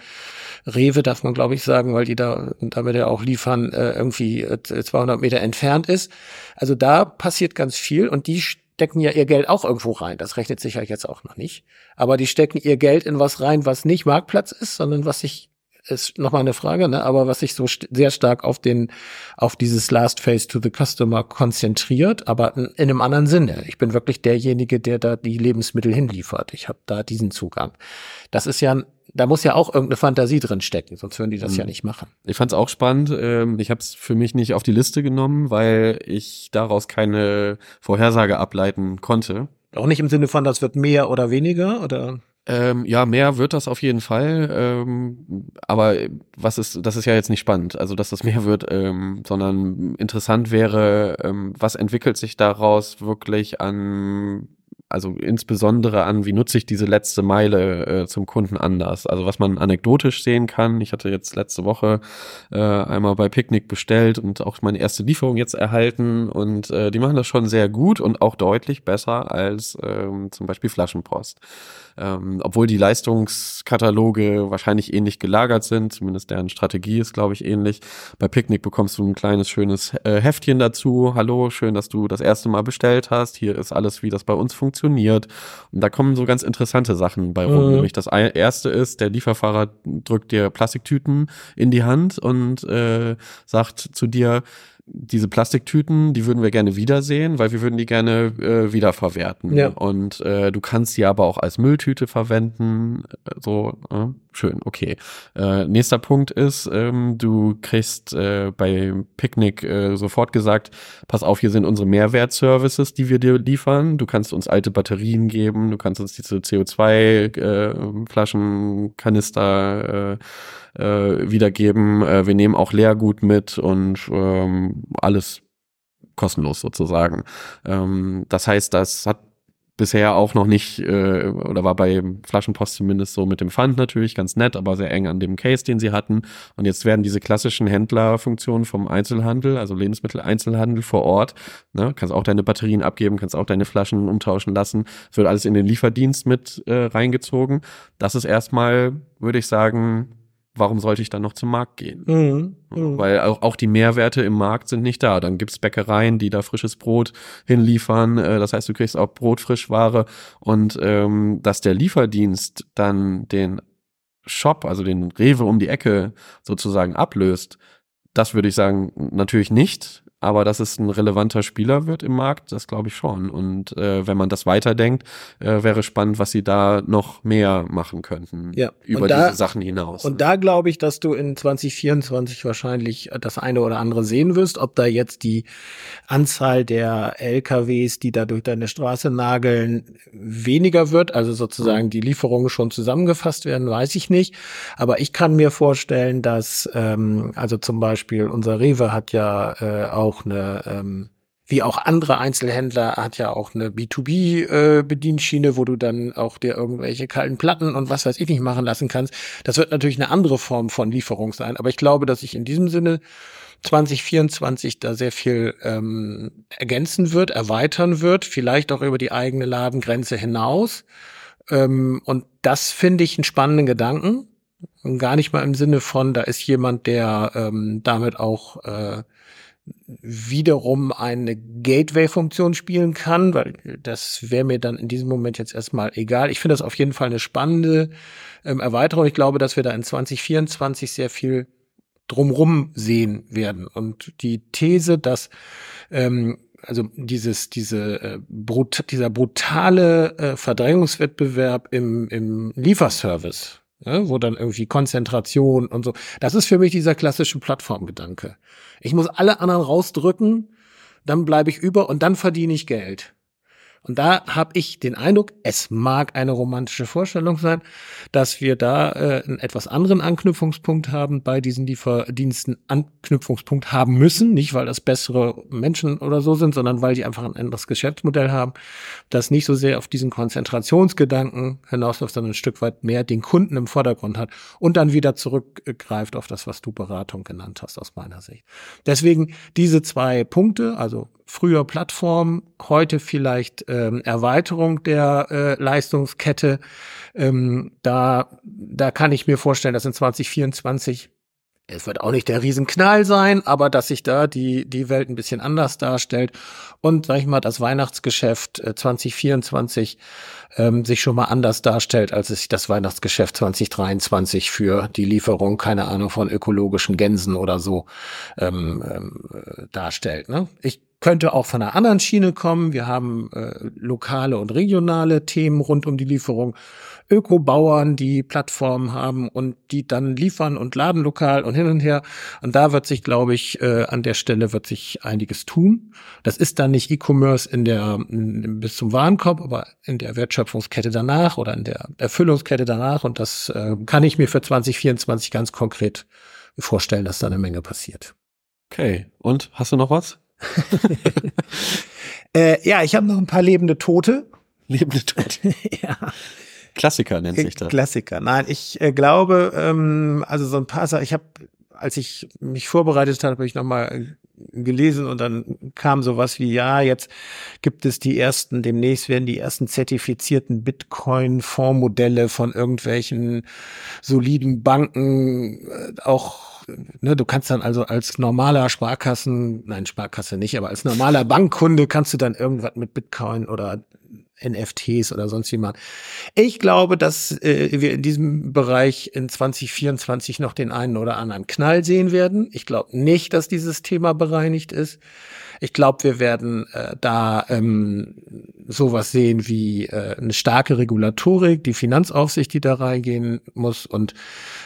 C: Rewe, darf man glaube ich sagen, weil die da damit ja auch liefern, äh, irgendwie 200 äh, Meter entfernt ist. Also da passiert ganz viel und die stecken ja ihr Geld auch irgendwo rein. Das rechnet sich ja jetzt auch noch nicht. Aber die stecken ihr Geld in was rein, was nicht Marktplatz ist, sondern was sich ist nochmal eine Frage, ne? aber was sich so st sehr stark auf den, auf dieses Last Phase to the Customer konzentriert, aber in, in einem anderen Sinne. Ich bin wirklich derjenige, der da die Lebensmittel hinliefert. Ich habe da diesen Zugang. Das ist ja da muss ja auch irgendeine Fantasie drin stecken, sonst würden die das mhm. ja nicht machen.
B: Ich fand es auch spannend. Ähm, ich habe es für mich nicht auf die Liste genommen, weil ich daraus keine Vorhersage ableiten konnte.
C: Auch nicht im Sinne von, das wird mehr oder weniger, oder?
B: Ähm, ja, mehr wird das auf jeden Fall. Ähm, aber was ist, das ist ja jetzt nicht spannend, also dass das mehr wird, ähm, sondern interessant wäre, ähm, was entwickelt sich daraus wirklich an also insbesondere an, wie nutze ich diese letzte Meile äh, zum Kunden anders. Also was man anekdotisch sehen kann. Ich hatte jetzt letzte Woche äh, einmal bei Picknick bestellt und auch meine erste Lieferung jetzt erhalten und äh, die machen das schon sehr gut und auch deutlich besser als ähm, zum Beispiel Flaschenpost. Ähm, obwohl die Leistungskataloge wahrscheinlich ähnlich gelagert sind, zumindest deren Strategie ist, glaube ich, ähnlich. Bei Picknick bekommst du ein kleines, schönes äh, Heftchen dazu. Hallo, schön, dass du das erste Mal bestellt hast. Hier ist alles, wie das bei uns funktioniert. Und da kommen so ganz interessante Sachen bei rum. Mhm. Nämlich das erste ist, der Lieferfahrer drückt dir Plastiktüten in die Hand und äh, sagt zu dir, diese Plastiktüten, die würden wir gerne wiedersehen, weil wir würden die gerne äh, wiederverwerten. Ja. Und äh, du kannst sie aber auch als Mülltüte verwenden. Äh, so, äh, schön, okay. Äh, nächster Punkt ist, ähm, du kriegst äh, bei Picknick äh, sofort gesagt, pass auf, hier sind unsere Mehrwertservices, die wir dir liefern. Du kannst uns alte Batterien geben, du kannst uns diese CO2-Flaschen, äh, Kanister äh, äh, wiedergeben. Wir nehmen auch Leergut mit und ähm, alles kostenlos sozusagen. Ähm, das heißt, das hat bisher auch noch nicht, äh, oder war bei Flaschenpost zumindest so mit dem Pfand natürlich ganz nett, aber sehr eng an dem Case, den sie hatten. Und jetzt werden diese klassischen Händlerfunktionen vom Einzelhandel, also Lebensmitteleinzelhandel vor Ort, ne, kannst auch deine Batterien abgeben, kannst auch deine Flaschen umtauschen lassen. Es wird alles in den Lieferdienst mit äh, reingezogen. Das ist erstmal, würde ich sagen, warum sollte ich dann noch zum Markt gehen? Mhm, mh. Weil auch, auch die Mehrwerte im Markt sind nicht da. Dann gibt's Bäckereien, die da frisches Brot hinliefern. Äh, das heißt, du kriegst auch Brotfrischware und ähm, dass der Lieferdienst dann den Shop, also den Rewe um die Ecke sozusagen ablöst, das würde ich sagen, natürlich nicht. Aber dass es ein relevanter Spieler wird im Markt, das glaube ich schon. Und äh, wenn man das weiterdenkt, äh, wäre spannend, was sie da noch mehr machen könnten
C: ja.
B: über da, diese Sachen hinaus.
C: Und da glaube ich, dass du in 2024 wahrscheinlich das eine oder andere sehen wirst, ob da jetzt die Anzahl der LKWs, die da durch deine Straße nageln, weniger wird, also sozusagen mhm. die Lieferungen schon zusammengefasst werden, weiß ich nicht. Aber ich kann mir vorstellen, dass ähm, also zum Beispiel unser Rewe hat ja äh, auch auch eine, ähm, wie auch andere Einzelhändler, hat ja auch eine B2B-Bedienschiene, äh, wo du dann auch dir irgendwelche kalten Platten und was weiß ich nicht machen lassen kannst. Das wird natürlich eine andere Form von Lieferung sein. Aber ich glaube, dass ich in diesem Sinne 2024 da sehr viel ähm, ergänzen wird, erweitern wird, vielleicht auch über die eigene Ladengrenze hinaus. Ähm, und das finde ich einen spannenden Gedanken. Gar nicht mal im Sinne von, da ist jemand, der ähm, damit auch äh, wiederum eine Gateway-Funktion spielen kann, weil das wäre mir dann in diesem Moment jetzt erstmal egal. Ich finde das auf jeden Fall eine spannende ähm, Erweiterung. Ich glaube, dass wir da in 2024 sehr viel drumrum sehen werden. Und die These, dass ähm, also dieses, diese, äh, brut dieser brutale äh, Verdrängungswettbewerb im, im Lieferservice, ja, wo dann irgendwie Konzentration und so. Das ist für mich dieser klassische Plattformgedanke. Ich muss alle anderen rausdrücken, dann bleibe ich über und dann verdiene ich Geld. Und da habe ich den Eindruck, es mag eine romantische Vorstellung sein, dass wir da äh, einen etwas anderen Anknüpfungspunkt haben, bei diesen Lieferdiensten Anknüpfungspunkt haben müssen, nicht weil das bessere Menschen oder so sind, sondern weil die einfach ein anderes Geschäftsmodell haben, das nicht so sehr auf diesen Konzentrationsgedanken hinausläuft, sondern ein Stück weit mehr den Kunden im Vordergrund hat und dann wieder zurückgreift auf das, was du Beratung genannt hast, aus meiner Sicht. Deswegen diese zwei Punkte, also früher Plattform, heute vielleicht ähm, Erweiterung der äh, Leistungskette. Ähm, da, da kann ich mir vorstellen, dass in 2024 es wird auch nicht der Riesenknall sein, aber dass sich da die, die Welt ein bisschen anders darstellt und, sag ich mal, das Weihnachtsgeschäft 2024 äh, ähm, sich schon mal anders darstellt, als es sich das Weihnachtsgeschäft 2023 für die Lieferung, keine Ahnung, von ökologischen Gänsen oder so ähm, ähm, äh, darstellt. Ne? Ich könnte auch von einer anderen Schiene kommen. Wir haben äh, lokale und regionale Themen rund um die Lieferung. Ökobauern, die Plattformen haben und die dann liefern und laden lokal und hin und her. Und da wird sich, glaube ich, äh, an der Stelle wird sich einiges tun. Das ist dann nicht E-Commerce in der in, bis zum Warenkorb, aber in der Wertschöpfungskette danach oder in der Erfüllungskette danach. Und das äh, kann ich mir für 2024 ganz konkret vorstellen, dass da eine Menge passiert.
B: Okay. Und hast du noch was?
C: äh, ja, ich habe noch ein paar lebende Tote.
B: Lebende Tote.
C: ja.
B: Klassiker nennt sich das.
C: Klassiker. Nein, ich äh, glaube, ähm, also so ein paar ich habe, als ich mich vorbereitet habe, habe ich nochmal gelesen und dann kam sowas wie, ja, jetzt gibt es die ersten, demnächst werden die ersten zertifizierten Bitcoin-Fondsmodelle von irgendwelchen soliden Banken äh, auch ne, du kannst dann also als normaler Sparkassen, nein, Sparkasse nicht, aber als normaler Bankkunde kannst du dann irgendwas mit Bitcoin oder NFTs oder sonst wie man. Ich glaube, dass äh, wir in diesem Bereich in 2024 noch den einen oder anderen Knall sehen werden. Ich glaube nicht, dass dieses Thema bereinigt ist. Ich glaube, wir werden äh, da ähm, sowas sehen wie äh, eine starke Regulatorik, die Finanzaufsicht, die da reingehen muss. Und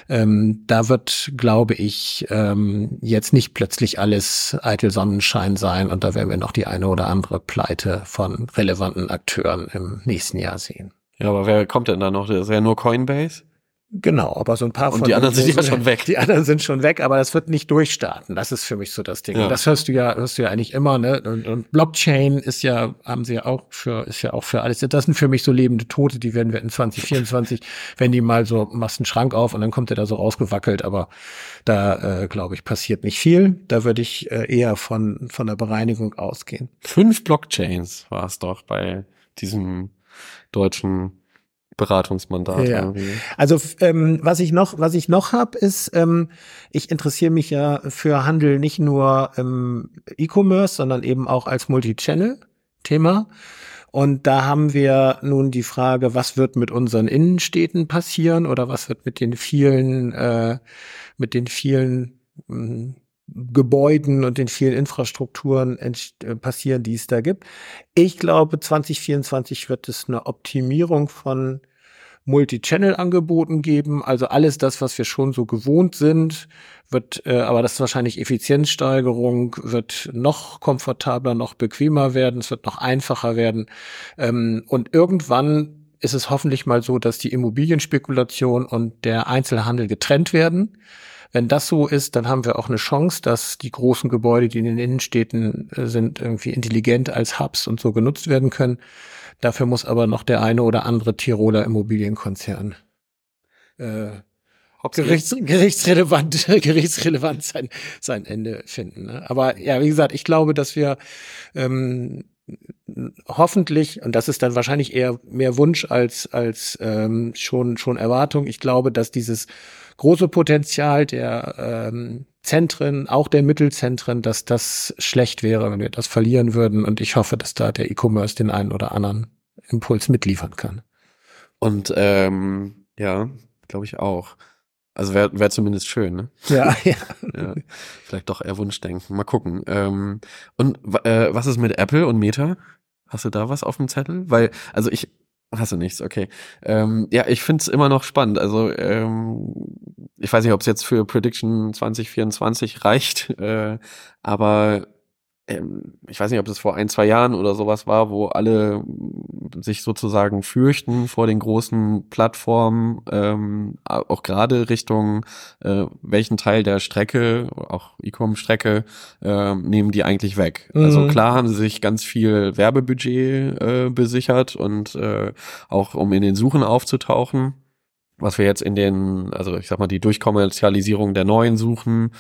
C: ähm, da wird, glaube ich, ähm, jetzt nicht plötzlich alles eitel Sonnenschein sein. Und da werden wir noch die eine oder andere Pleite von relevanten Akteuren im nächsten Jahr sehen.
B: Ja, aber wer kommt denn da noch? Das ist ja nur Coinbase.
C: Genau, aber so ein paar
B: Und
C: von
B: die anderen sind ja schon weg.
C: Die anderen sind schon weg, aber das wird nicht durchstarten. Das ist für mich so das Ding.
B: Ja.
C: Und das hörst du ja, hörst du ja eigentlich immer, ne? Und, und Blockchain ist ja, haben sie ja auch für, ist ja auch für alles. Das sind für mich so lebende Tote, die werden wir in 2024, wenn die mal so, machst einen Schrank auf und dann kommt der da so rausgewackelt, aber da, äh, glaube ich, passiert nicht viel. Da würde ich äh, eher von, von der Bereinigung ausgehen.
B: Fünf Blockchains war es doch bei diesem deutschen Beratungsmandat.
C: Ja.
B: irgendwie.
C: Also ähm, was ich noch, was ich noch habe, ist, ähm, ich interessiere mich ja für Handel nicht nur im E-Commerce, sondern eben auch als Multi-Channel-Thema. Und da haben wir nun die Frage, was wird mit unseren Innenstädten passieren oder was wird mit den vielen, äh, mit den vielen mh, Gebäuden und den vielen Infrastrukturen äh, passieren, die es da gibt. Ich glaube, 2024 wird es eine Optimierung von Multi-Channel-Angeboten geben. Also alles das, was wir schon so gewohnt sind, wird, äh, aber das ist wahrscheinlich Effizienzsteigerung, wird noch komfortabler, noch bequemer werden, es wird noch einfacher werden. Ähm, und irgendwann ist es hoffentlich mal so, dass die Immobilienspekulation und der Einzelhandel getrennt werden. Wenn das so ist, dann haben wir auch eine Chance, dass die großen Gebäude, die in den Innenstädten äh, sind, irgendwie intelligent als Hubs und so genutzt werden können. Dafür muss aber noch der eine oder andere Tiroler Immobilienkonzern äh, gerichts, gerichtsrelevant, gerichtsrelevant sein, sein Ende finden. Ne? Aber ja, wie gesagt, ich glaube, dass wir ähm, hoffentlich, und das ist dann wahrscheinlich eher mehr Wunsch als, als ähm, schon, schon Erwartung, ich glaube, dass dieses große Potenzial der ähm, Zentren, auch der Mittelzentren, dass das schlecht wäre, wenn wir das verlieren würden. Und ich hoffe, dass da der E-Commerce den einen oder anderen Impuls mitliefern kann.
B: Und ähm, ja, glaube ich auch. Also wäre wär zumindest schön, ne?
C: Ja, ja.
B: Ja, vielleicht doch eher Wunschdenken. Mal gucken. Ähm, und äh, was ist mit Apple und Meta? Hast du da was auf dem Zettel? Weil, also ich, hast du nichts, okay. Ähm, ja, ich find's immer noch spannend. Also ähm, ich weiß nicht, ob es jetzt für Prediction 2024 reicht, äh, aber ähm, ich weiß nicht, ob das vor ein, zwei Jahren oder sowas war, wo alle sich sozusagen fürchten vor den großen Plattformen, ähm, auch gerade Richtung äh, welchen Teil der Strecke, auch E-Com-Strecke, äh, nehmen die eigentlich weg. Also
C: Mhm.
B: klar haben sie sich ganz viel Werbebudget äh, besichert und äh, auch um in den Suchen aufzutauchen. Was wir jetzt in den, also ich sag mal, die Durchkommerzialisierung der neuen Suchen,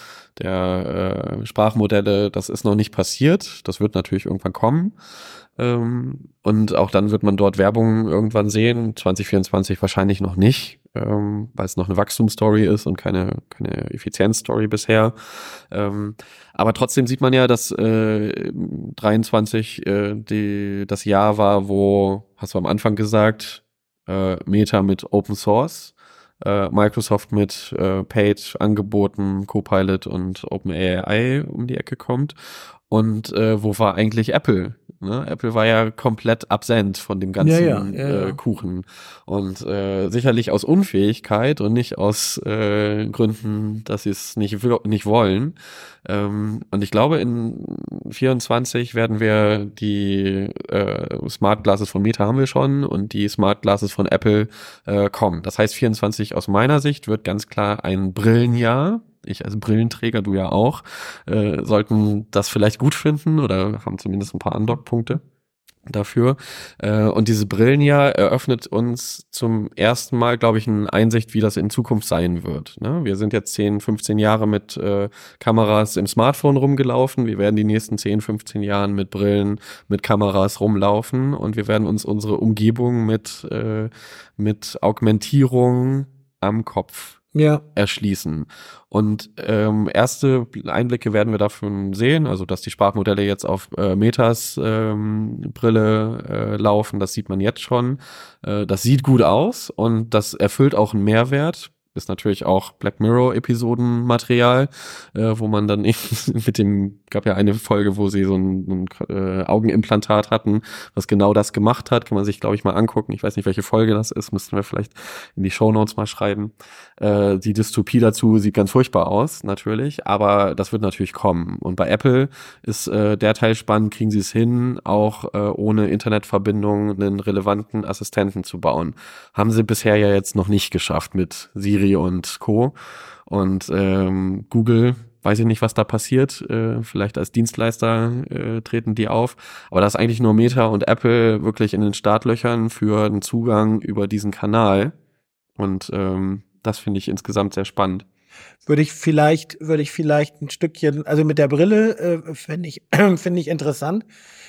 B: der äh, Sprachmodelle, das ist noch nicht passiert. Das wird natürlich irgendwann kommen. Ähm, und auch dann wird man dort Werbung irgendwann sehen. 2024 wahrscheinlich noch nicht, ähm, weil es noch eine Wachstumsstory ist und keine, keine Effizienzstory bisher. Ähm, aber trotzdem sieht man ja, dass äh, 23 äh, die, das Jahr war, wo, hast du am Anfang gesagt, äh, Meta mit Open Source, äh, Microsoft mit äh, Paid Angeboten, Copilot und OpenAI um die Ecke kommt. Und äh, wo war eigentlich Apple? Ne? Apple war ja komplett absent von dem ganzen
C: Ja, ja, ja.
B: Äh, Kuchen. Und äh, sicherlich aus Unfähigkeit und nicht aus äh, Gründen, dass sie es nicht, nicht wollen. Ähm, und ich glaube, in 24 werden wir die äh, Smart Glasses von Meta haben wir schon und die Smart Glasses von Apple äh, kommen. Das heißt, 24 aus meiner Sicht wird ganz klar ein Brillenjahr. Ich als Brillenträger, du ja auch, äh, sollten das vielleicht gut finden oder haben zumindest ein paar Andockpunkte. dafür. Äh, und diese Brillen ja eröffnet uns zum ersten Mal, glaube ich, eine Einsicht, wie das in Zukunft sein wird. Ne? Wir sind jetzt 10, 15 Jahre mit äh, Kameras im Smartphone rumgelaufen. Wir werden die nächsten 10, 15 Jahren mit Brillen, mit Kameras rumlaufen und wir werden uns unsere Umgebung mit, äh, mit Augmentierung am Kopf ja. erschließen. Und ähm, erste Einblicke werden wir davon sehen, also dass die Sprachmodelle jetzt auf äh, Metas ähm, Brille äh, laufen, das sieht man jetzt schon. Äh, das sieht gut aus und das erfüllt auch einen Mehrwert ist natürlich auch Black Mirror Episodenmaterial, äh, wo man dann eben mit dem gab ja eine Folge, wo sie so ein, ein äh, Augenimplantat hatten, was genau das gemacht hat, kann man sich glaube ich mal angucken. Ich weiß nicht, welche Folge das ist, müssten wir vielleicht in die Show Notes mal schreiben. Äh, die Dystopie dazu sieht ganz furchtbar aus, natürlich, aber das wird natürlich kommen. Und bei Apple ist äh, der Teil spannend, kriegen sie es hin, auch äh, ohne Internetverbindung einen relevanten Assistenten zu bauen. Haben sie bisher ja jetzt noch nicht geschafft mit Siri Siri und Co. Und ähm, Google, weiß ich nicht, was da passiert. Äh, vielleicht als Dienstleister äh, treten die auf. Aber da ist eigentlich nur Meta und Apple wirklich in den Startlöchern für einen Zugang über diesen Kanal. Und ähm, das finde ich insgesamt sehr spannend
C: würde ich vielleicht, würde ich vielleicht ein Stückchen, also mit der Brille äh, finde ich, finde ich interessant.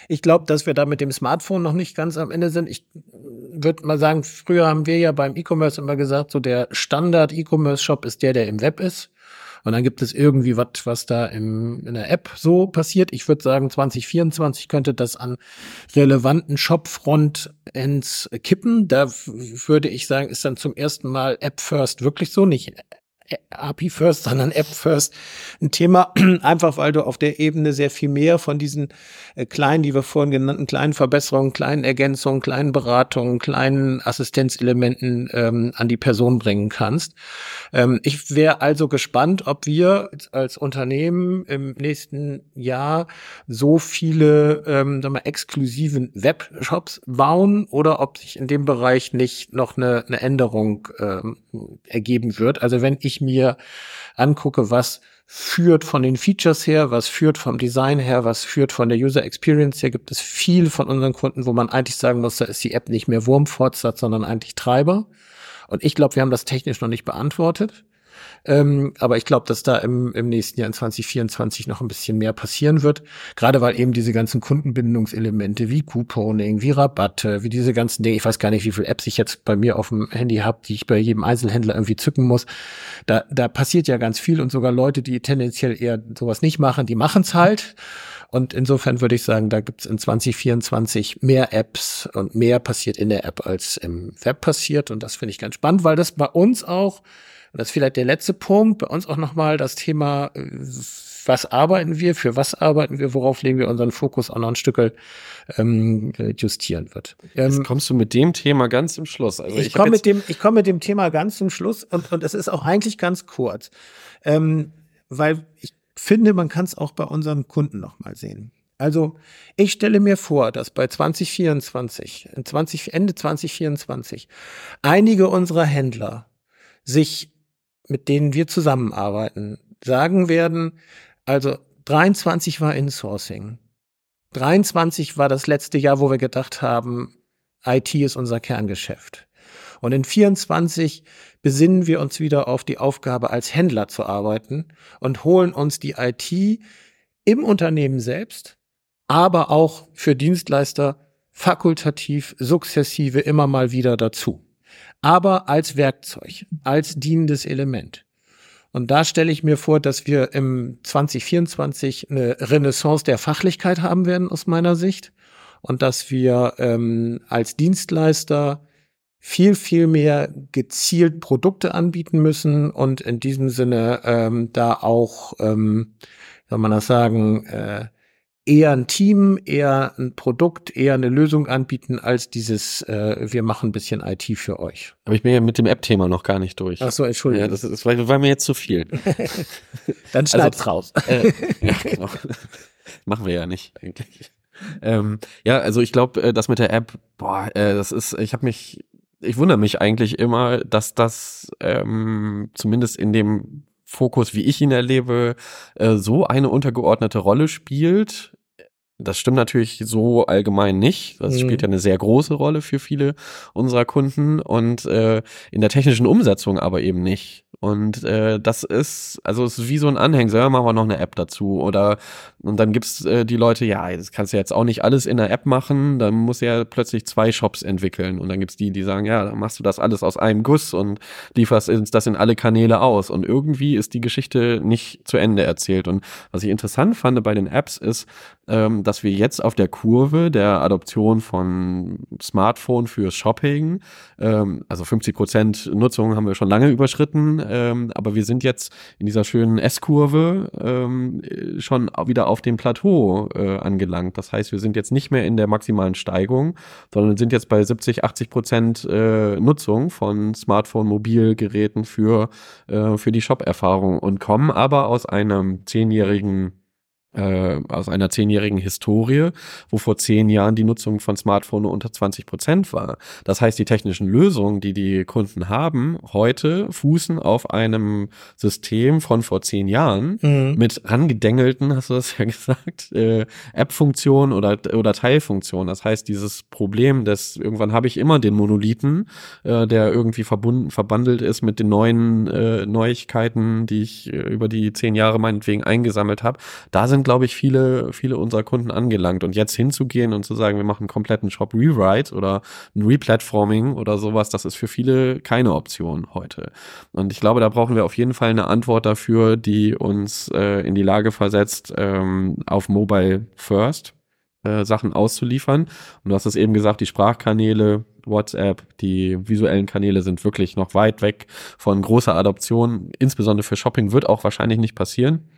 C: Ich glaube, dass wir da mit dem Smartphone noch nicht ganz am Ende sind. Ich würde mal sagen, früher haben wir ja beim E-Commerce immer gesagt, so der Standard-E-Commerce-Shop ist der, der im Web ist. Und dann gibt es irgendwie was, was da im, in der App so passiert. Ich würde sagen, 2024 könnte das an relevanten Shop-Frontends kippen. Da würde ich sagen, ist dann zum ersten Mal App First wirklich so, nicht API First, sondern App First ein Thema, einfach weil du auf der Ebene sehr viel mehr von diesen äh, kleinen, die wir vorhin genannten, kleinen Verbesserungen, kleinen Ergänzungen, kleinen Beratungen, kleinen Assistenzelementen ähm, an die Person bringen kannst. Ähm, ich wäre also gespannt, ob wir als Unternehmen im nächsten Jahr so viele ähm, sagen wir, exklusiven Webshops bauen oder ob sich in dem Bereich nicht noch eine, eine Änderung ähm, ergeben wird. Also wenn ich mir angucke, was führt von den Features her, was führt vom Design her, was führt von der User Experience her, gibt es viel von unseren Kunden, wo man eigentlich sagen muss, da ist die App nicht mehr Wurmfortsatz, sondern eigentlich Treiber. Und ich glaube, wir haben das technisch noch nicht beantwortet. Ähm, aber ich glaube, dass da im, im nächsten Jahr in 2024 noch ein bisschen mehr passieren wird. Gerade weil eben diese ganzen Kundenbindungselemente wie Couponing, wie Rabatte, wie diese ganzen Dinge, ich weiß gar nicht, wie viele Apps ich jetzt bei mir auf dem Handy habe, die ich bei jedem Einzelhändler irgendwie zücken muss. Da, da passiert ja ganz viel und sogar Leute, die tendenziell eher sowas nicht machen, die machen es halt. Und insofern würde ich sagen, da gibt es in 2024 mehr Apps und mehr passiert in der App als im Web passiert. Und das finde ich ganz spannend, weil das bei uns auch und das ist vielleicht der letzte Punkt. Bei uns auch nochmal das Thema, äh, was arbeiten wir, für was arbeiten wir, worauf legen wir unseren Fokus auch noch ein Stück ähm, justieren wird.
B: Ähm, Jetzt kommst du mit dem Thema ganz zum Schluss.
C: Also ich, ich komme mit dem, ich komme mit dem Thema ganz zum Schluss und, und es ist auch eigentlich ganz kurz, ähm, weil ich finde, man kann es auch bei unseren Kunden nochmal sehen. Also ich stelle mir vor, dass bei 2024, 20, Ende 2024, einige unserer Händler sich mit denen wir zusammenarbeiten, sagen werden, also 23 war Insourcing. 23 war das letzte Jahr, wo wir gedacht haben, IT ist unser Kerngeschäft. Und in 24 besinnen wir uns wieder auf die Aufgabe, als Händler zu arbeiten und holen uns die IT im Unternehmen selbst, aber auch für Dienstleister fakultativ, sukzessive immer mal wieder dazu aber als Werkzeug, als dienendes Element. Und da stelle ich mir vor, dass wir im 2024 eine Renaissance der Fachlichkeit haben werden, aus meiner Sicht. Und dass wir ähm, als Dienstleister viel, viel mehr gezielt Produkte anbieten müssen und in diesem Sinne ähm, da auch, ähm, soll man das sagen, äh, eher ein Team, eher ein Produkt, eher eine Lösung anbieten, als dieses, äh, wir machen ein bisschen IT für euch.
B: Aber ich bin ja mit dem App-Thema noch gar nicht durch.
C: Ach so, Entschuldigung.
B: Ja, das, ist, das war, mir jetzt zu viel.
C: Dann schneid's also, raus. Äh,
B: ja, genau. Machen wir ja nicht eigentlich. Ähm, ja, also ich glaube, äh, das mit der App, boah, äh, das ist, ich habe mich, ich wundere mich eigentlich immer, dass das ähm, zumindest in dem Fokus, wie ich ihn erlebe, äh, so eine untergeordnete Rolle spielt das stimmt natürlich so allgemein nicht. Das
C: Mhm.
B: spielt ja eine sehr große Rolle für viele unserer Kunden und äh, in der technischen Umsetzung aber eben nicht. Und äh, das ist, also es ist wie so ein Anhängsel, ja, machen wir noch eine App dazu. Oder und dann gibt's äh, die Leute, ja, das kannst du jetzt auch nicht alles in der App machen, dann muss ja plötzlich zwei Shops entwickeln. Und dann gibt's die, die sagen, ja, dann machst du das alles aus einem Guss und lieferst das in alle Kanäle aus. Und irgendwie ist die Geschichte nicht zu Ende erzählt. Und was ich interessant fand bei den Apps ist, ähm, dass wir jetzt auf der Kurve der Adoption von Smartphone für Shopping, ähm, also 50 Prozent Nutzung haben wir schon lange überschritten, ähm, aber wir sind jetzt in dieser schönen S-Kurve ähm, äh, schon wieder auf dem Plateau äh, angelangt. Das heißt, wir sind jetzt nicht mehr in der maximalen Steigung, sondern sind jetzt bei 70, 80 Prozent äh, Nutzung von Smartphone, Mobilgeräten für, äh, für die Shop-Erfahrung und kommen aber aus einem zehnjährigen äh, aus einer zehnjährigen Historie, wo vor zehn Jahren die Nutzung von Smartphone nur unter 20 Prozent war. Das heißt, die technischen Lösungen, die die Kunden haben, heute fußen auf einem System von vor zehn Jahren
C: Mhm.
B: mit rangedengelten, hast du das ja gesagt, äh, App-Funktion oder, oder Teilfunktion. Das heißt, dieses Problem, dass irgendwann habe ich immer den Monolithen, äh, der irgendwie verbunden, verbandelt ist mit den neuen äh, Neuigkeiten, die ich äh, über die zehn Jahre meinetwegen eingesammelt habe. Da sind, glaube ich, viele, viele unserer Kunden angelangt. Und jetzt hinzugehen und zu sagen, wir machen einen kompletten Shop-Rewrite oder ein Replatforming oder sowas, das ist für viele keine Option heute. Und ich glaube, da brauchen wir auf jeden Fall eine Antwort dafür, die uns äh, in die Lage versetzt, ähm, auf Mobile First äh, Sachen auszuliefern. Und du hast es eben gesagt, die Sprachkanäle, WhatsApp, die visuellen Kanäle sind wirklich noch weit weg von großer Adoption. Insbesondere für Shopping wird auch wahrscheinlich nicht passieren.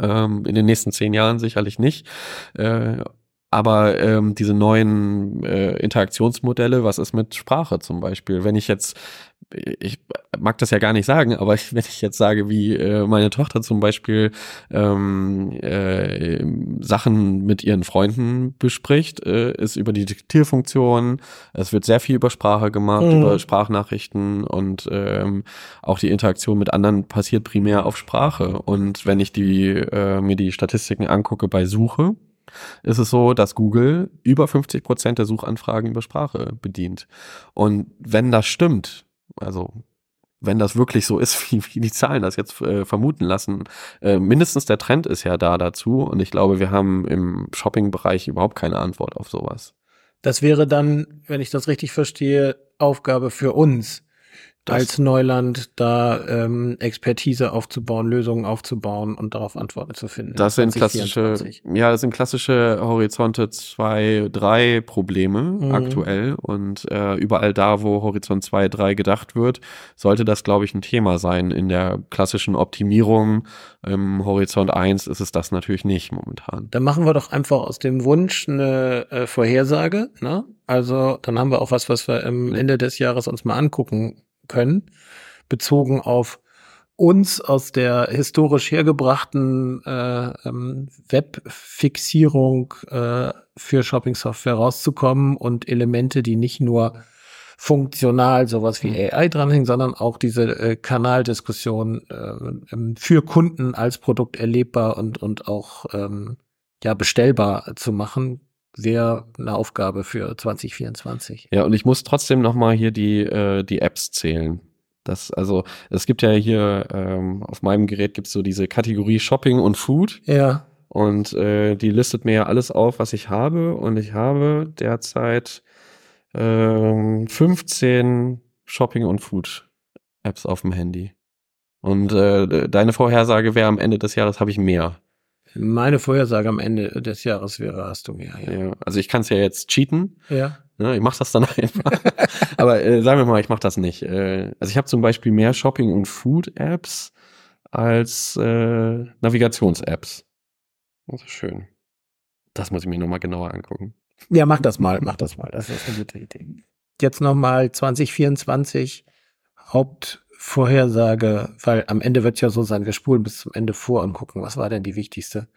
B: Ähm, in den nächsten zehn Jahren sicherlich nicht. Äh, aber ähm, diese neuen äh, Interaktionsmodelle, was ist mit Sprache zum Beispiel? Wenn ich jetzt, ich mag das ja gar nicht sagen, aber wenn ich jetzt sage, wie äh, meine Tochter zum Beispiel ähm, äh, Sachen mit ihren Freunden bespricht, äh, ist über die Diktierfunktion. Es wird sehr viel über Sprache gemacht,
C: Mhm.
B: über Sprachnachrichten und ähm, auch die Interaktion mit anderen passiert primär auf Sprache. Und wenn ich die äh, mir die Statistiken angucke bei Suche, ist es so, dass Google über 50 Prozent der Suchanfragen über Sprache bedient. Und wenn das stimmt, also wenn das wirklich so ist, wie, wie die Zahlen das jetzt äh, vermuten lassen, äh, mindestens der Trend ist ja da dazu. Und ich glaube, wir haben im Shopping-Bereich überhaupt keine Antwort auf sowas.
C: Das wäre dann, wenn ich das richtig verstehe, Aufgabe für uns
B: Das-
C: als Neuland, da ähm, Expertise aufzubauen, Lösungen aufzubauen und darauf Antworten zu finden.
B: Das sind klassische,
C: 2024.
B: ja, das sind klassische Horizonte 2, 3 Probleme
C: Mhm.
B: aktuell. Und äh, überall da, wo Horizont 2, 3 gedacht wird, sollte das, glaube ich, ein Thema sein. In der klassischen Optimierung im Horizont 1 ist es das natürlich nicht momentan.
C: Dann machen wir doch einfach aus dem Wunsch eine äh, Vorhersage. Ne? Also dann haben wir auch was, was wir am Ende des Jahres uns mal angucken können, bezogen auf uns aus der historisch hergebrachten äh, ähm, Webfixierung äh, für Shopping-Software rauszukommen und Elemente, die nicht nur funktional sowas wie AI dranhängen, sondern auch diese äh, Kanaldiskussion äh, ähm, für Kunden als Produkt erlebbar und, und auch ähm, ja bestellbar zu machen, wäre eine Aufgabe für 2024.
B: Ja, und ich muss trotzdem noch mal hier die, äh, die Apps zählen. Das, also, es gibt ja hier, ähm, auf meinem Gerät gibt's so diese Kategorie Shopping und Food.
C: Ja,
B: Und äh, die listet mir ja alles auf, was ich habe. Und ich habe derzeit ähm, 15 Shopping- und Food-Apps auf dem Handy. Und äh, deine Vorhersage wäre am Ende des Jahres habe ich mehr.
C: Meine Vorhersage am Ende des Jahres wäre, hast du mehr. Ja,
B: Ja. Also ich kann es ja jetzt cheaten.
C: ja.
B: Ne, ich mache das dann einfach. Aber äh, sagen wir mal, ich mache das nicht. Äh, also ich habe zum Beispiel mehr Shopping- und Food-Apps als äh, Navigations-Apps. Das ist schön. Das muss ich mir nochmal genauer angucken.
C: Ja, mach das mal, mach das mal. Das ist eine gute Idee. Jetzt nochmal 2024 Hauptvorhersage, weil am Ende wird ja so sein, wir spulen bis zum Ende vor und gucken, was war denn die wichtigste?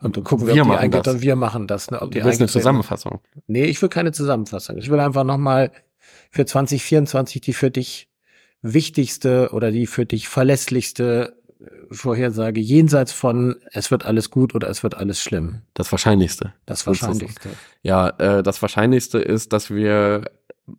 C: Und dann gucken wir,
B: Wir
C: ob die eingetreten-
B: das.
C: Wir machen das, ne? Ob die
B: Du willst eine Zusammenfassung.
C: Nee, ich will keine Zusammenfassung. Ich will einfach nochmal für 2024 die für dich wichtigste oder die für dich verlässlichste Vorhersage jenseits von es wird alles gut oder es wird alles schlimm?
B: Das Wahrscheinlichste.
C: Das Wahrscheinlichste.
B: Ja, äh, das Wahrscheinlichste ist, dass wir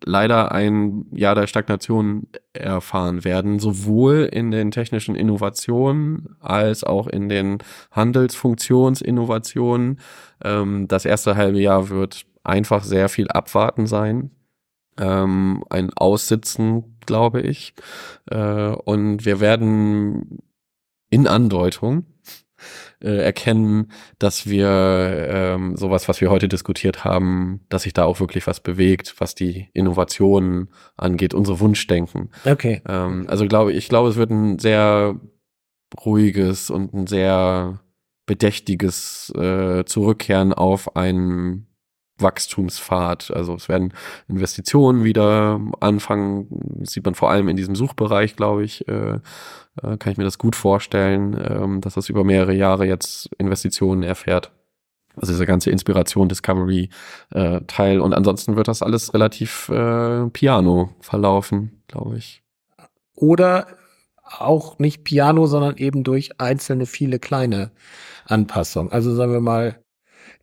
B: leider ein Jahr der Stagnation erfahren werden, sowohl in den technischen Innovationen als auch in den Handelsfunktionsinnovationen. Ähm, das erste halbe Jahr wird einfach sehr viel abwarten sein. Ähm, ein Aussitzen, glaube ich. Äh, und wir werden in Andeutung äh, erkennen, dass wir ähm, sowas, was wir heute diskutiert haben, dass sich da auch wirklich was bewegt, was die Innovationen angeht, unsere Wunschdenken.
C: Okay.
B: Ähm, also glaube ich, glaube, es wird ein sehr ruhiges und ein sehr bedächtiges äh, Zurückkehren auf einen Wachstumspfad. Also es werden Investitionen wieder anfangen, sieht man vor allem in diesem Suchbereich, glaube ich, äh, äh, kann ich mir das gut vorstellen, ähm, dass das über mehrere Jahre jetzt Investitionen erfährt. Also dieser ganze Inspiration, Discovery äh, Teil. Und ansonsten wird das alles relativ äh, piano verlaufen, glaube ich.
C: Oder auch nicht Piano, sondern eben durch einzelne viele kleine Anpassungen. Also sagen wir mal,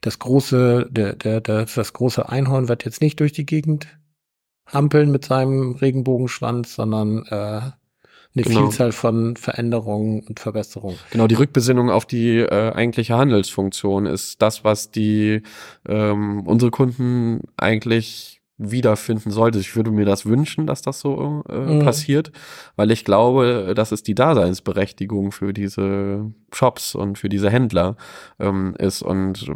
C: das große, der, der, das, das große Einhorn wird jetzt nicht durch die Gegend hampeln mit seinem Regenbogenschwanz, sondern äh, eine genau. Vielzahl von Veränderungen und Verbesserungen.
B: Genau, die Rückbesinnung auf die äh, eigentliche Handelsfunktion ist das, was die ähm, unsere Kunden eigentlich wiederfinden sollte. Ich würde mir das wünschen, dass das so äh, mhm. passiert, weil ich glaube, das ist die Daseinsberechtigung für diese Shops und für diese Händler ähm, ist. Und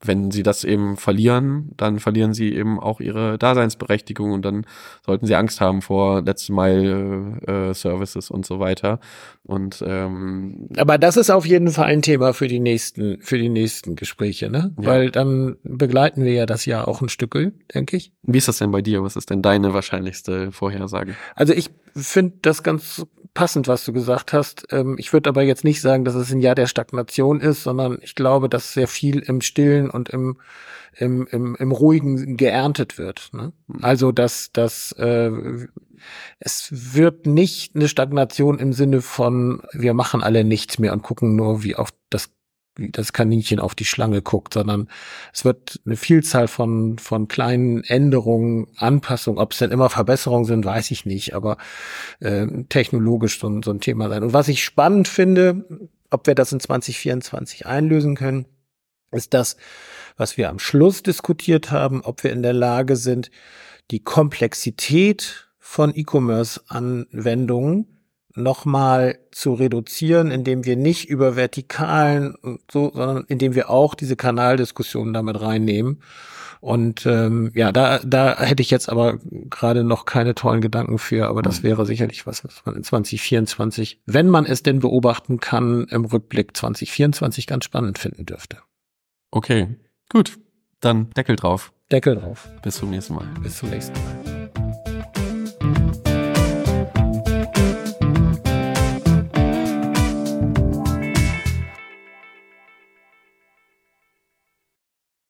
B: wenn sie das eben verlieren, dann verlieren sie eben auch ihre Daseinsberechtigung und dann sollten sie Angst haben vor Letzte Mile äh, Services und so weiter. Und ähm,
C: aber das ist auf jeden Fall ein Thema für die nächsten für die nächsten Gespräche, ne? Ja. Weil dann begleiten wir ja das Jahr auch ein Stück, denke ich.
B: Wie ist das denn bei dir? Was ist denn deine wahrscheinlichste Vorhersage?
C: Also ich finde das ganz passend, was du gesagt hast. Ähm, ich würde aber jetzt nicht sagen, dass es ein Jahr der Stagnation ist, sondern ich glaube, dass sehr viel im Stillen und im, im, im, im Ruhigen geerntet wird. Ne? Hm. Also, dass, dass äh, es wird nicht eine Stagnation im Sinne von, wir machen alle nichts mehr und gucken nur, wie auf das das Kaninchen auf die Schlange guckt, sondern es wird eine Vielzahl von, von kleinen Änderungen, Anpassungen, ob es denn immer Verbesserungen sind, weiß ich nicht, aber äh, technologisch so, so ein Thema sein. Und was ich spannend finde, ob wir das in 2024 einlösen können, ist das, was wir am Schluss diskutiert haben, ob wir in der Lage sind, die Komplexität von E-Commerce-Anwendungen nochmal zu reduzieren, indem wir nicht über Vertikalen so, sondern indem wir auch diese Kanaldiskussionen damit reinnehmen. Und ähm, ja, da, da hätte ich jetzt aber gerade noch keine tollen Gedanken für, aber das mhm. wäre sicherlich was, was man in 2024, wenn man es denn beobachten kann, im Rückblick 2024 ganz spannend finden dürfte.
B: Okay, gut. Dann Deckel drauf.
C: Deckel drauf.
B: Bis zum nächsten Mal.
C: Bis zum nächsten Mal.